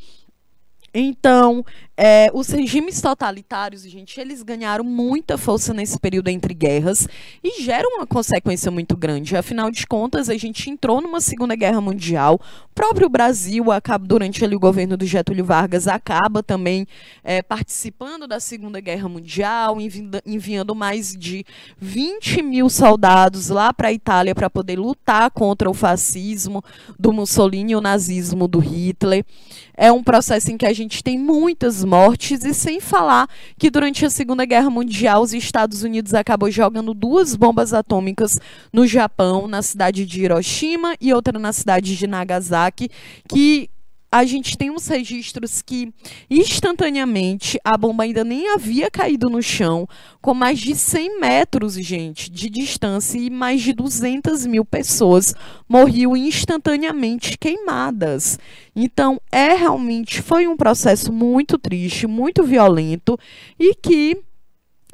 Então, é, os regimes totalitários, gente, eles ganharam muita força nesse período entre guerras e geram uma consequência muito grande. Afinal de contas, a gente entrou numa Segunda Guerra Mundial. O próprio Brasil, acaba, durante ali, o governo do Getúlio Vargas, acaba também é, participando da Segunda Guerra Mundial, enviando, enviando mais de 20 mil soldados lá para a Itália para poder lutar contra o fascismo do Mussolini e o nazismo do Hitler. É um processo em que a gente tem muitas mortes, e sem falar que durante a Segunda Guerra Mundial os Estados Unidos acabou jogando duas bombas atômicas no Japão, na cidade de Hiroshima e outra na cidade de Nagasaki, que a gente tem uns registros que instantaneamente a bomba ainda nem havia caído no chão, com mais de 100 metros, gente, de distância e mais de 200 mil pessoas morriam instantaneamente queimadas. Então, é realmente foi um processo muito triste, muito violento e que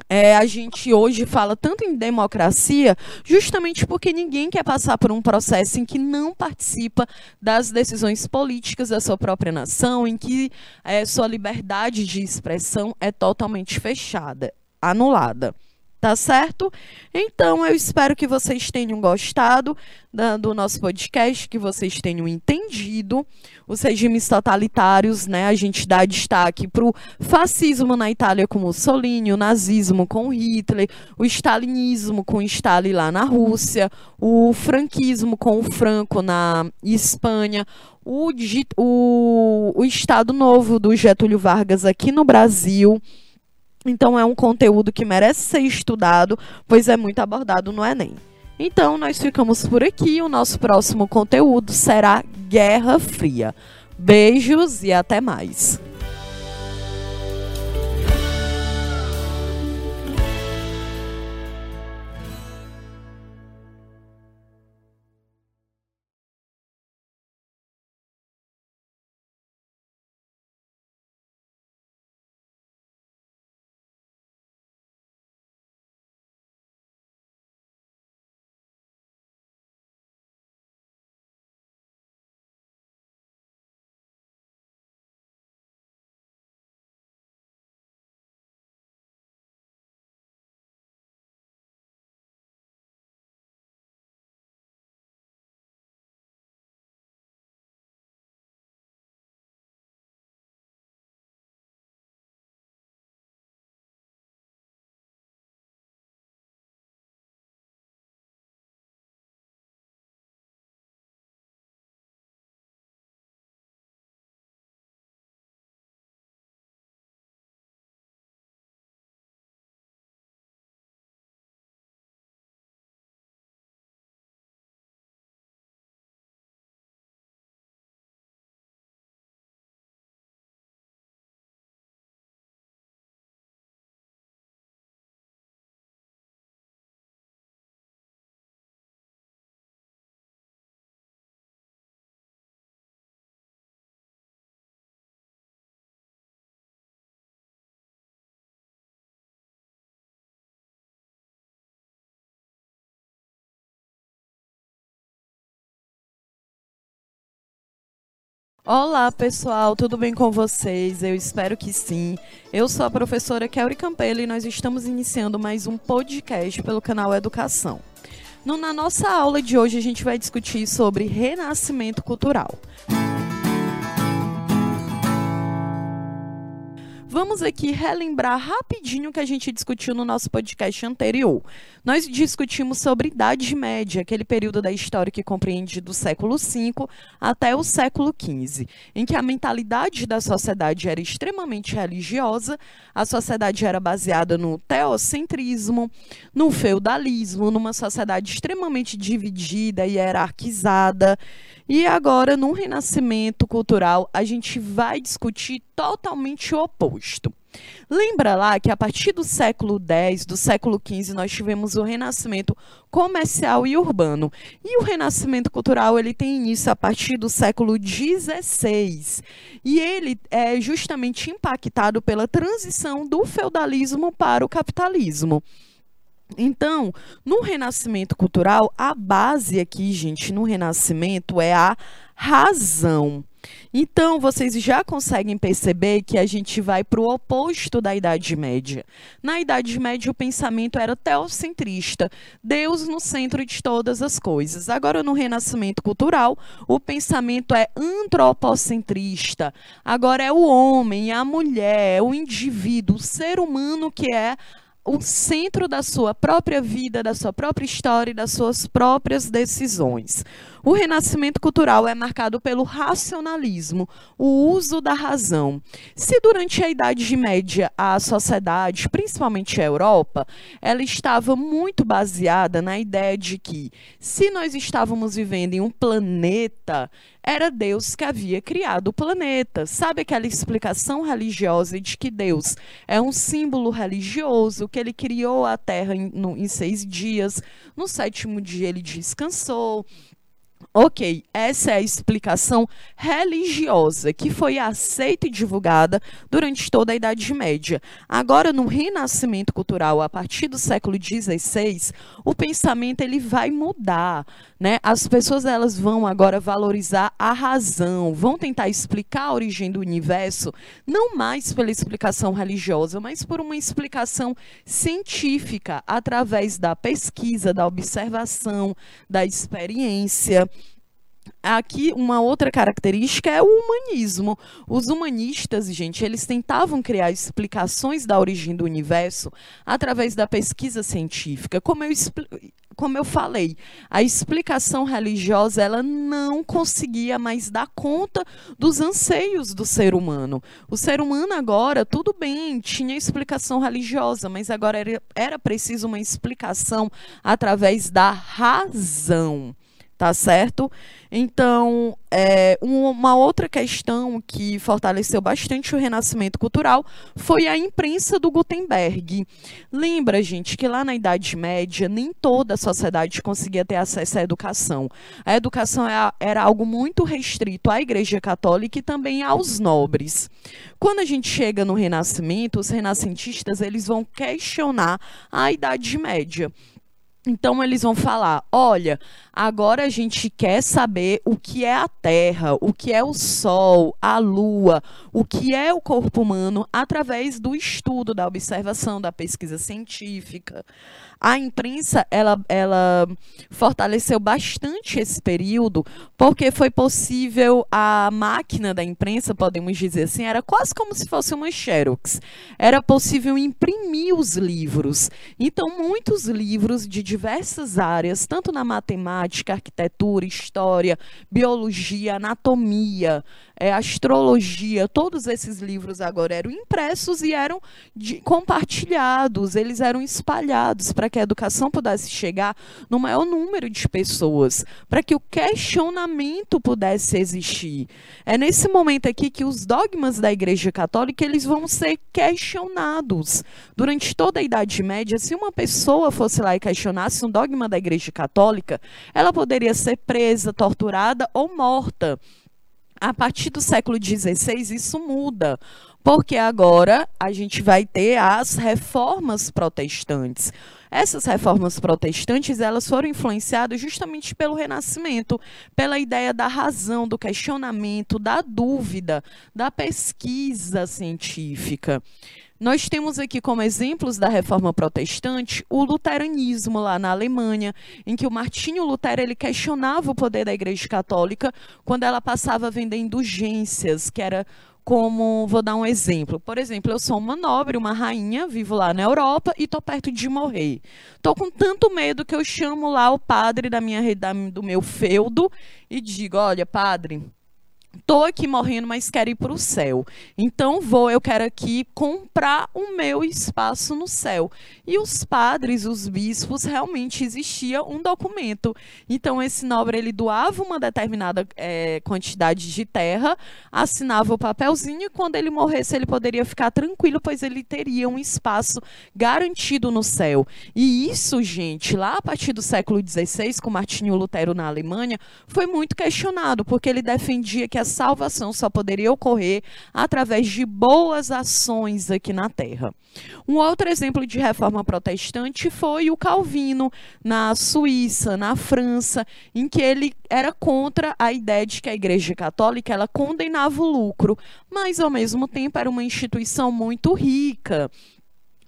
é, a gente hoje fala tanto em democracia justamente porque ninguém quer passar por um processo em que não participa das decisões políticas da sua própria nação, em que é, sua liberdade de expressão é totalmente fechada, anulada tá certo? Então, eu espero que vocês tenham gostado da, do nosso podcast, que vocês tenham entendido os regimes totalitários, né? A gente dá destaque para o fascismo na Itália com Mussolini, o nazismo com Hitler, o stalinismo com Stalin lá na Rússia, o franquismo com o Franco na Espanha, o, o, o Estado Novo do Getúlio Vargas aqui no Brasil, então é um conteúdo que merece ser estudado, pois é muito abordado no Enem. Então nós ficamos por aqui. O nosso próximo conteúdo será Guerra Fria. Beijos e até mais. Olá, pessoal, tudo bem com vocês? Eu espero que sim. Eu sou a professora Kelly Campelo e nós estamos iniciando mais um podcast pelo canal Educação. No, na nossa aula de hoje, a gente vai discutir sobre renascimento cultural. Vamos aqui relembrar rapidinho o que a gente discutiu no nosso podcast anterior. Nós discutimos sobre Idade Média, aquele período da história que compreende do século V até o século XV, em que a mentalidade da sociedade era extremamente religiosa, a sociedade era baseada no teocentrismo, no feudalismo, numa sociedade extremamente dividida e hierarquizada. E agora, no renascimento cultural, a gente vai discutir totalmente o oposto. Lembra lá que a partir do século X, do século XV, nós tivemos o renascimento comercial e urbano. E o renascimento cultural ele tem início a partir do século XVI. E ele é justamente impactado pela transição do feudalismo para o capitalismo. Então, no renascimento cultural, a base aqui, gente, no renascimento é a razão. Então, vocês já conseguem perceber que a gente vai para o oposto da Idade Média. Na Idade Média, o pensamento era teocentrista, Deus no centro de todas as coisas. Agora, no Renascimento Cultural, o pensamento é antropocentrista. Agora é o homem, a mulher, o indivíduo, o ser humano que é o centro da sua própria vida, da sua própria história e das suas próprias decisões. O renascimento cultural é marcado pelo racionalismo, o uso da razão. Se durante a Idade Média a sociedade, principalmente a Europa, ela estava muito baseada na ideia de que se nós estávamos vivendo em um planeta, era Deus que havia criado o planeta. Sabe aquela explicação religiosa de que Deus é um símbolo religioso, que ele criou a Terra em, no, em seis dias, no sétimo dia ele descansou, Ok, essa é a explicação religiosa que foi aceita e divulgada durante toda a Idade Média. Agora, no renascimento cultural, a partir do século XVI, o pensamento ele vai mudar. Né? As pessoas elas vão agora valorizar a razão, vão tentar explicar a origem do universo, não mais pela explicação religiosa, mas por uma explicação científica, através da pesquisa, da observação, da experiência. Aqui, uma outra característica é o humanismo. Os humanistas, gente, eles tentavam criar explicações da origem do universo através da pesquisa científica. Como eu, como eu falei, a explicação religiosa ela não conseguia mais dar conta dos anseios do ser humano. O ser humano agora, tudo bem, tinha explicação religiosa, mas agora era, era preciso uma explicação através da razão tá certo? Então, é, uma outra questão que fortaleceu bastante o renascimento cultural foi a imprensa do Gutenberg. Lembra, gente, que lá na Idade Média nem toda a sociedade conseguia ter acesso à educação. A educação era, é era algo muito restrito à Igreja Católica e também aos nobres. Quando a gente chega no Renascimento, os renascentistas eles vão questionar a Idade Média. Então eles vão falar: olha, agora a gente quer saber o que é a Terra, o que é o Sol, a Lua, o que é o corpo humano através do estudo, da observação, da pesquisa científica. A imprensa ela, ela fortaleceu bastante esse período porque foi possível a máquina da imprensa, podemos dizer assim, era quase como se fosse uma xerox. Era possível imprimir os livros. Então muitos livros de diversas áreas, tanto na matemática, arquitetura, história, biologia, anatomia, é, astrologia, todos esses livros agora eram impressos e eram de, compartilhados, eles eram espalhados para que a educação pudesse chegar no maior número de pessoas, para que o questionamento pudesse existir. É nesse momento aqui que os dogmas da Igreja Católica eles vão ser questionados. Durante toda a Idade Média, se uma pessoa fosse lá e questionasse um dogma da Igreja Católica, ela poderia ser presa, torturada ou morta. A partir do século XVI, isso muda, porque agora a gente vai ter as reformas protestantes. Essas reformas protestantes, elas foram influenciadas justamente pelo Renascimento, pela ideia da razão, do questionamento, da dúvida, da pesquisa científica. Nós temos aqui como exemplos da reforma protestante o luteranismo lá na Alemanha, em que o Martinho Lutero ele questionava o poder da Igreja Católica quando ela passava a vender indulgências, que era como, vou dar um exemplo. Por exemplo, eu sou uma nobre, uma rainha, vivo lá na Europa e tô perto de morrer. Tô com tanto medo que eu chamo lá o padre da minha da, do meu feudo e digo: "Olha, padre, tô aqui morrendo, mas quero ir para o céu. Então vou, eu quero aqui comprar o meu espaço no céu. E os padres, os bispos, realmente existia um documento. Então esse nobre ele doava uma determinada é, quantidade de terra, assinava o papelzinho e quando ele morresse ele poderia ficar tranquilo, pois ele teria um espaço garantido no céu. E isso, gente, lá a partir do século XVI, com Martinho Lutero na Alemanha, foi muito questionado, porque ele defendia que a salvação só poderia ocorrer através de boas ações aqui na terra. Um outro exemplo de reforma protestante foi o Calvino, na Suíça, na França, em que ele era contra a ideia de que a Igreja Católica ela condenava o lucro, mas ao mesmo tempo era uma instituição muito rica.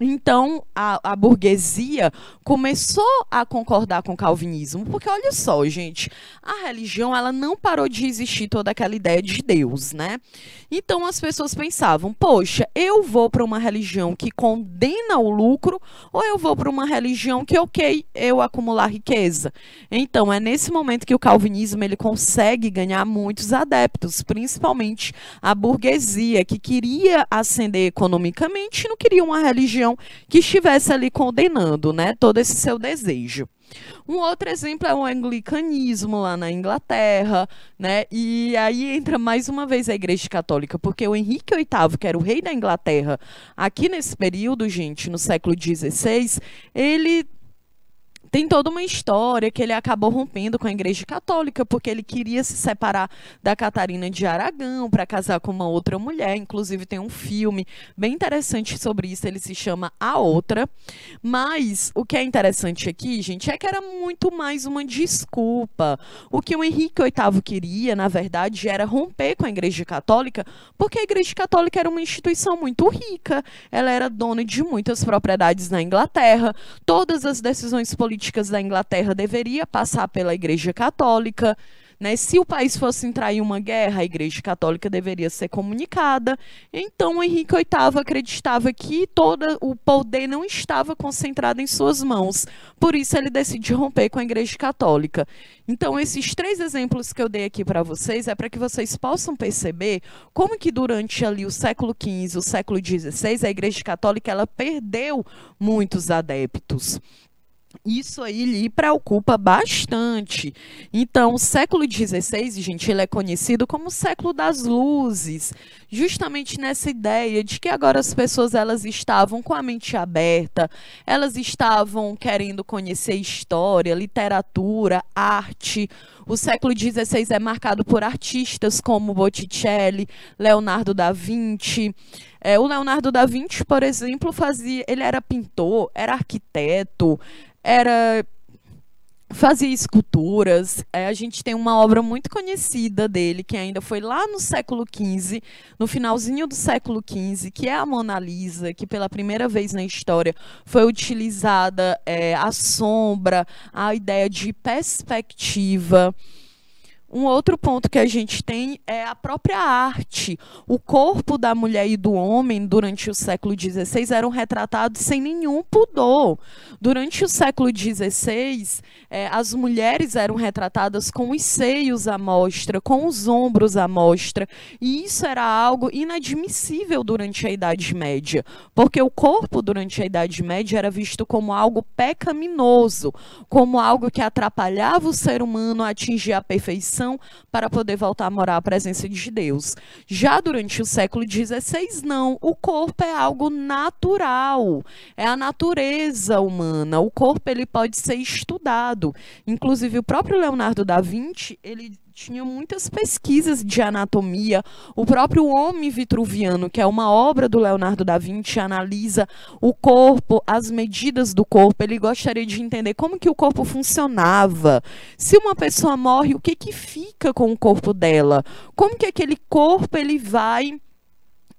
Então, a, a, burguesia começou a concordar com o calvinismo, porque olha só, gente, a religião ela não parou de existir toda aquela ideia de Deus, né? Então as pessoas pensavam, poxa, eu vou para uma religião que condena o lucro ou eu vou para uma religião que, ok, eu acumular riqueza? Então é nesse momento que o calvinismo ele consegue ganhar muitos adeptos, principalmente a burguesia que queria ascender economicamente, não queria uma religião religião que estivesse ali condenando né, todo esse seu desejo. Um outro exemplo é o anglicanismo lá na Inglaterra, né? E aí entra mais uma vez a Igreja Católica, porque o Henrique VIII, que era o rei da Inglaterra, aqui nesse período, gente, no século XVI, ele tem toda uma história que ele acabou rompendo com a Igreja Católica porque ele queria se separar da Catarina de Aragão para casar com uma outra mulher. Inclusive tem um filme bem interessante sobre isso, ele se chama A Outra. Mas o que é interessante aqui, gente, é que era muito mais uma desculpa. O que o Henrique VIII queria, na verdade, era romper com a Igreja Católica, porque a Igreja Católica era uma instituição muito rica. Ela era dona de muitas propriedades na Inglaterra. Todas as decisões políticas políticas da Inglaterra deveria passar pela Igreja Católica. Né? Se o país fosse entrar em uma guerra, a Igreja Católica deveria ser comunicada. Então, Henrique VIII acreditava que todo o poder não estava concentrado em suas mãos. Por isso, ele decide romper com a Igreja Católica. Então, esses três exemplos que eu dei aqui para vocês é para que vocês possam perceber como que durante ali o século XV, o século XVI, a Igreja Católica ela perdeu muitos adeptos. Isso aí lhe preocupa bastante. Então, o século XVI, gente, ele é conhecido como o século das luzes, justamente nessa ideia de que agora as pessoas elas estavam com a mente aberta, elas estavam querendo conhecer história, literatura, arte. O século XVI é marcado por artistas como Botticelli, Leonardo da Vinci. É, o Leonardo da Vinci, por exemplo, fazia, ele era pintor, era arquiteto, era fazia esculturas. É, a gente tem uma obra muito conhecida dele, que ainda foi lá no século XV, no finalzinho do século XV, que é a Mona Lisa, que pela primeira vez na história foi utilizada é, a sombra, a ideia de perspectiva. Um outro ponto que a gente tem é a própria arte. O corpo da mulher e do homem, durante o século XVI, eram retratados sem nenhum pudor. Durante o século XVI, é, as mulheres eram retratadas com os seios à mostra, com os ombros à mostra. E isso era algo inadmissível durante a Idade Média, porque o corpo, durante a Idade Média, era visto como algo pecaminoso, como algo que atrapalhava o ser humano a atingir a perfeição para poder voltar a morar à presença de Deus. Já durante o século XVI, não. O corpo é algo natural, é a natureza humana. O corpo ele pode ser estudado. Inclusive, o próprio Leonardo da Vinci, ele tinha muitas pesquisas de anatomia. O próprio Homem Vitruviano, que é uma obra do Leonardo da Vinci, analisa o corpo, as medidas do corpo. Ele gostaria de entender como que o corpo funcionava. Se uma pessoa morre, o que que fica com o corpo dela? Como que aquele corpo ele vai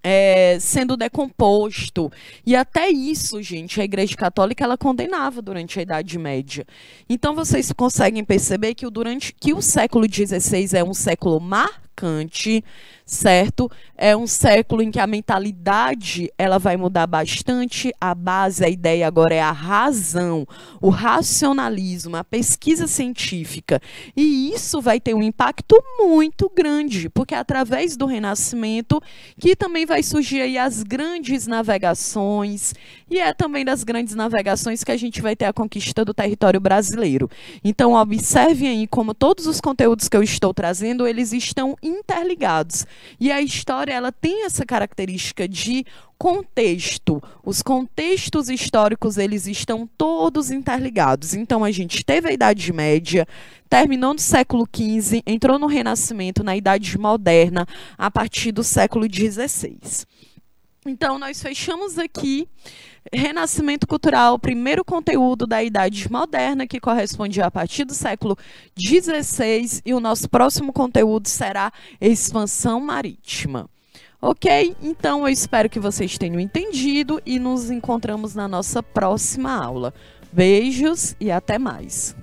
é, sendo decomposto. E até isso, gente, a Igreja Católica ela condenava durante a Idade Média. Então vocês conseguem perceber que o, durante, que o século XVI é um século marcado marcante, certo? É um século em que a mentalidade ela vai mudar bastante. A base, a ideia agora é a razão, o racionalismo, a pesquisa científica. E isso vai ter um impacto muito grande, porque é através do Renascimento que também vai surgir aí as grandes navegações, e é também das grandes navegações que a gente vai ter a conquista do território brasileiro. Então, observem aí como todos os conteúdos que eu estou trazendo, eles estão interligados. E a história, ela tem essa característica de contexto. Os contextos históricos, eles estão todos interligados. Então, a gente teve a Idade Média, terminou no século XV, entrou no Renascimento, na Idade Moderna, a partir do século XVI. Então, nós fechamos aqui Renascimento Cultural, primeiro conteúdo da Idade Moderna, que corresponde a partir do século XVI, e o nosso próximo conteúdo será Expansão Marítima. Ok? Então eu espero que vocês tenham entendido e nos encontramos na nossa próxima aula. Beijos e até mais!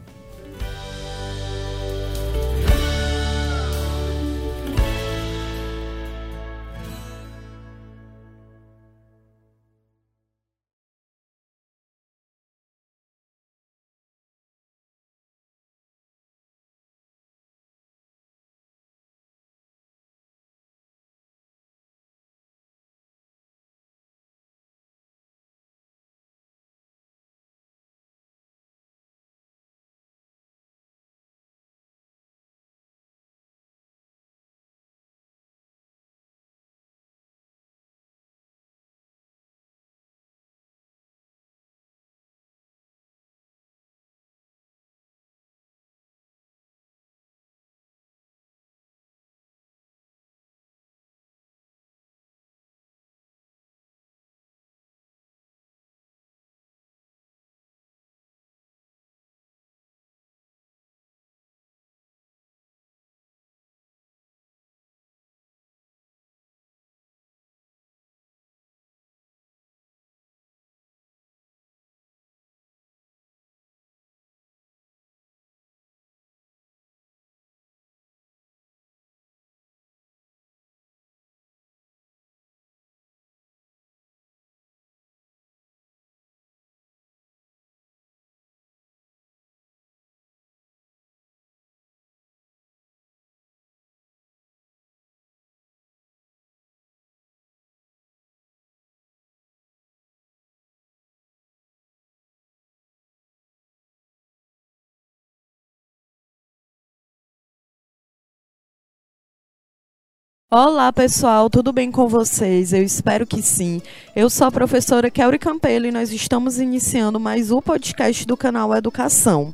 Olá pessoal, tudo bem com vocês? Eu espero que sim. Eu sou a professora Kelly Campelo e nós estamos iniciando mais um podcast do canal Educação.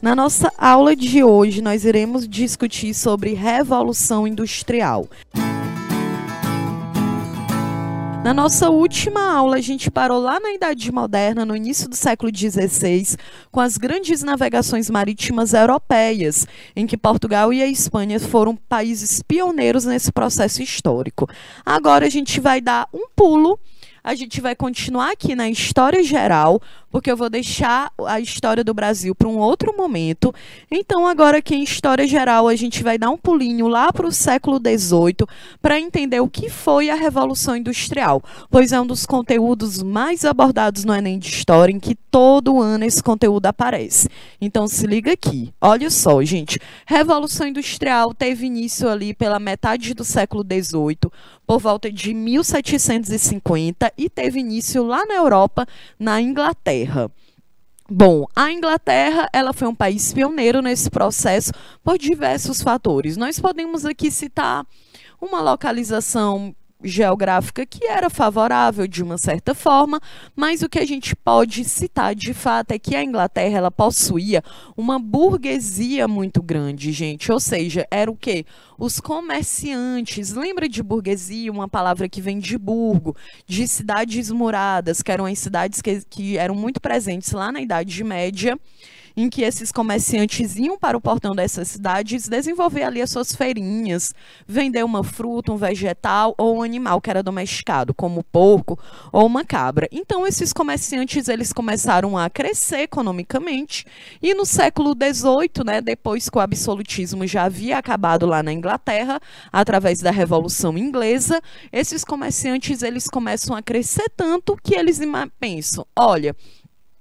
Na nossa aula de hoje, nós iremos discutir sobre Revolução Industrial. Na nossa última aula, a gente parou lá na Idade Moderna, no início do século XVI, com as grandes navegações marítimas europeias, em que Portugal e a Espanha foram países pioneiros nesse processo histórico. Agora a gente vai dar um pulo a gente vai continuar aqui na história geral, porque eu vou deixar a história do Brasil para um outro momento. Então, agora aqui em história geral, a gente vai dar um pulinho lá para o século XVIII para entender o que foi a Revolução Industrial, pois é um dos conteúdos mais abordados no Enem de História, em que todo ano esse conteúdo aparece. Então, se liga aqui. Olha só, gente. Revolução Industrial teve início ali pela metade do século XVIII, por volta de 1750 e teve início lá na Europa, na Inglaterra. Bom, a Inglaterra, ela foi um país pioneiro nesse processo por diversos fatores. Nós podemos aqui citar uma localização geográfica que era favorável de uma certa forma, mas o que a gente pode citar de fato é que a Inglaterra ela possuía uma burguesia muito grande, gente, ou seja, era o que os comerciantes. Lembra de burguesia, uma palavra que vem de burgo, de cidades muradas, que eram as cidades que, que eram muito presentes lá na Idade Média em que esses comerciantes iam para o portão dessas cidades desenvolver ali as suas feirinhas, vender uma fruta, um vegetal ou um animal que era domesticado, como porco ou uma cabra. Então esses comerciantes eles começaram a crescer economicamente e no século XVIII, né, depois que o absolutismo já havia acabado lá na Inglaterra, através da Revolução Inglesa, esses comerciantes eles começam a crescer tanto que eles pensam, olha,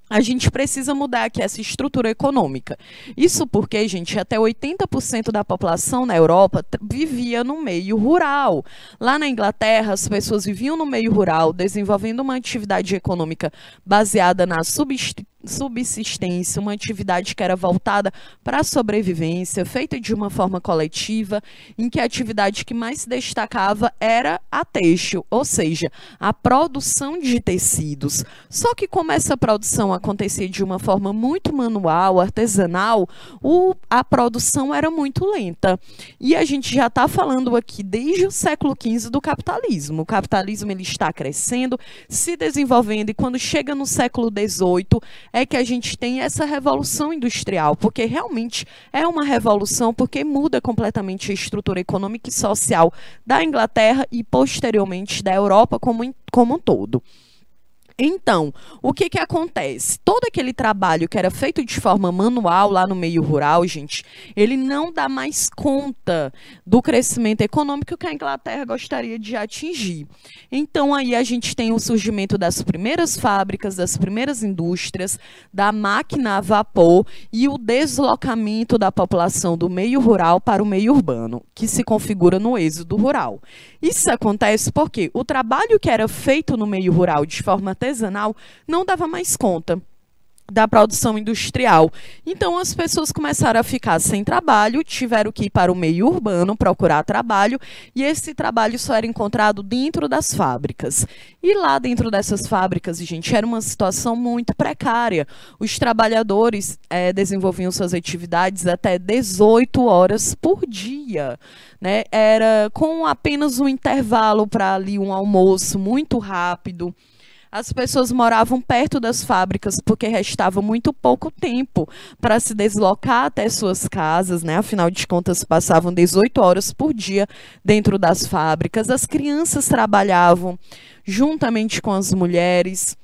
a gente precisa mudar aqui essa estrutura econômica. Isso porque, gente, até 80% da população na Europa vivia no meio rural. Lá na Inglaterra, as pessoas viviam no meio rural, desenvolvendo uma atividade econômica baseada na substituição subsistência, uma atividade que era voltada para a sobrevivência, feita de uma forma coletiva, em que a atividade que mais se destacava era a têxtil, ou seja, a produção de tecidos. Só que como essa produção acontecia de uma forma muito manual, artesanal, o, a produção era muito lenta. E a gente já está falando aqui desde o século XV do capitalismo. O capitalismo ele está crescendo, se desenvolvendo, e quando chega no século XVIII, é que a gente tem essa revolução industrial, porque realmente é uma revolução, porque muda completamente a estrutura econômica e social da Inglaterra e posteriormente da Europa como, como um todo. Então, o que que acontece? Todo aquele trabalho que era feito de forma manual lá no meio rural, gente, ele não dá mais conta do crescimento econômico que a Inglaterra gostaria de atingir. Então, aí a gente tem o surgimento das primeiras fábricas, das primeiras indústrias, da máquina a vapor e o deslocamento da população do meio rural para o meio urbano, que se configura no êxodo rural. Isso acontece porque o trabalho que era feito no meio rural de forma artesanal não dava mais conta da produção industrial. Então as pessoas começaram a ficar sem trabalho, tiveram que ir para o meio urbano procurar trabalho, e esse trabalho só era encontrado dentro das fábricas. E lá dentro dessas fábricas, gente, era uma situação muito precária. Os trabalhadores é, desenvolviam suas atividades até 18 horas por dia. Né? Era com apenas um intervalo para ali um almoço muito rápido. As pessoas moravam perto das fábricas porque restava muito pouco tempo para se deslocar até suas casas, né? Afinal de contas, passavam 18 horas por dia dentro das fábricas. As crianças trabalhavam juntamente com as mulheres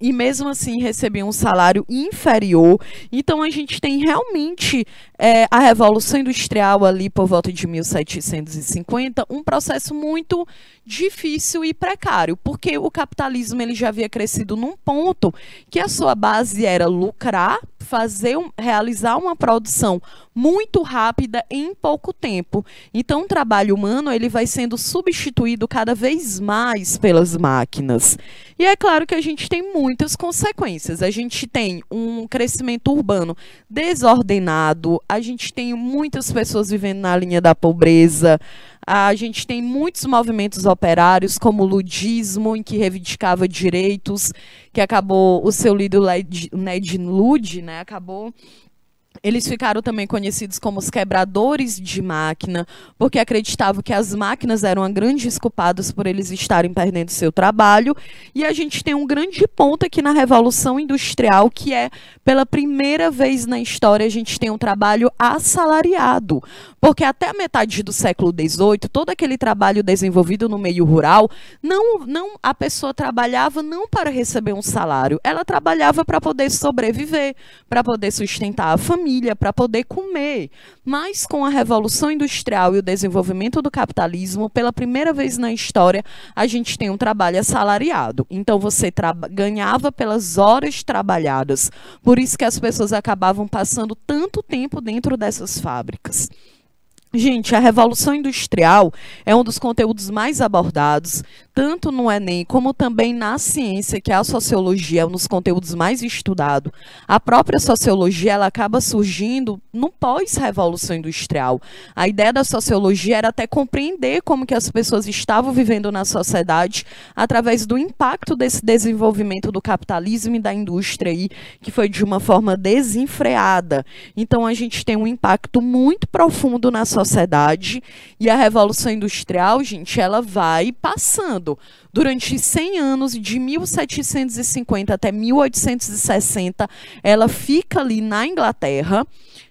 e mesmo assim recebiam um salário inferior. Então a gente tem realmente é, a Revolução Industrial ali por volta de 1750, um processo muito difícil e precário, porque o capitalismo ele já havia crescido num ponto que a sua base era lucrar, fazer, realizar uma produção muito rápida em pouco tempo. Então, o trabalho humano ele vai sendo substituído cada vez mais pelas máquinas. E é claro que a gente tem muitas consequências. A gente tem um crescimento urbano desordenado, a gente tem muitas pessoas vivendo na linha da pobreza. A gente tem muitos movimentos operários, como o ludismo, em que reivindicava direitos, que acabou, o seu líder Ned Lud, né, acabou eles ficaram também conhecidos como os quebradores de máquina, porque acreditavam que as máquinas eram grandes culpadas por eles estarem perdendo seu trabalho. E a gente tem um grande ponto aqui na Revolução Industrial, que é, pela primeira vez na história, a gente tem um trabalho assalariado. Porque até a metade do século XVIII, todo aquele trabalho desenvolvido no meio rural, não, não a pessoa trabalhava não para receber um salário, ela trabalhava para poder sobreviver, para poder sustentar a família, para poder comer. Mas com a Revolução Industrial e o desenvolvimento do capitalismo, pela primeira vez na história, a gente tem um trabalho assalariado. Então você ganhava pelas horas trabalhadas. Por isso que as pessoas acabavam passando tanto tempo dentro dessas fábricas. Gente, a Revolução Industrial é um dos conteúdos mais abordados, tanto no Enem como também na ciência, que é a sociologia, é um dos conteúdos mais estudados. A própria sociologia ela acaba surgindo no pós-Revolução Industrial. A ideia da sociologia era até compreender como que as pessoas estavam vivendo na sociedade através do impacto desse desenvolvimento do capitalismo e da indústria aí, que foi de uma forma desenfreada. Então a gente tem um impacto muito profundo na sociedade sociedade e a Revolução Industrial, gente, ela vai passando. Durante 100 anos, de 1750 até 1860, ela fica ali na Inglaterra.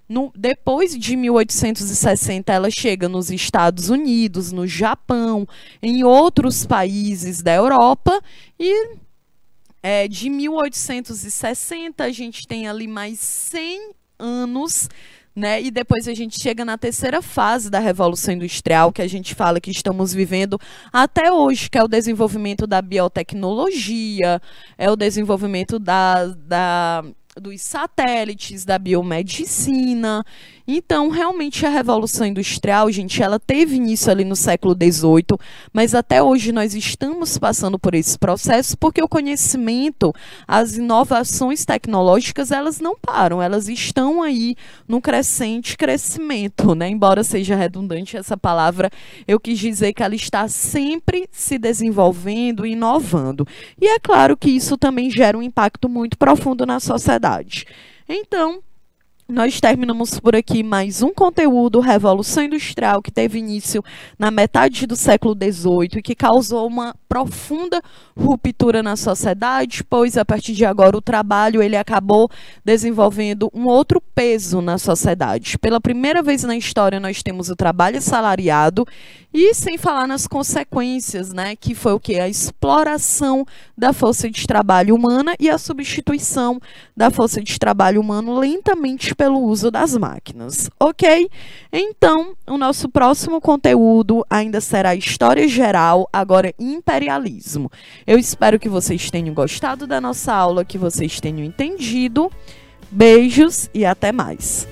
No, depois de 1860, ela chega nos Estados Unidos, no Japão, em outros países da Europa e é, de 1860 a gente tem ali mais 100 anos né? E depois a gente chega na terceira fase da Revolução Industrial, que a gente fala que estamos vivendo até hoje, que é o desenvolvimento da biotecnologia, é o desenvolvimento da, da dos satélites, da biomedicina. Então, realmente, a Revolução Industrial, gente, ela teve início ali no século XVIII, mas até hoje nós estamos passando por esse processo porque o conhecimento, as inovações tecnológicas, elas não param, elas estão aí num crescente crescimento, né? Embora seja redundante essa palavra, eu quis dizer que ela está sempre se desenvolvendo e inovando. E é claro que isso também gera um impacto muito profundo na sociedade. Então, nós terminamos por aqui mais um conteúdo Revolução Industrial que teve início na metade do século XVIII e que causou uma profunda ruptura na sociedade, pois a partir de agora o trabalho ele acabou desenvolvendo um outro peso na sociedade. Pela primeira vez na história nós temos o trabalho salariado e sem falar nas consequências, né, que foi o que a exploração da força de trabalho humana e a substituição da força de trabalho humano lentamente pelo uso das máquinas, ok? Então, o nosso próximo conteúdo ainda será História Geral, agora Imperialismo. Eu espero que vocês tenham gostado da nossa aula, que vocês tenham entendido. Beijos e até mais.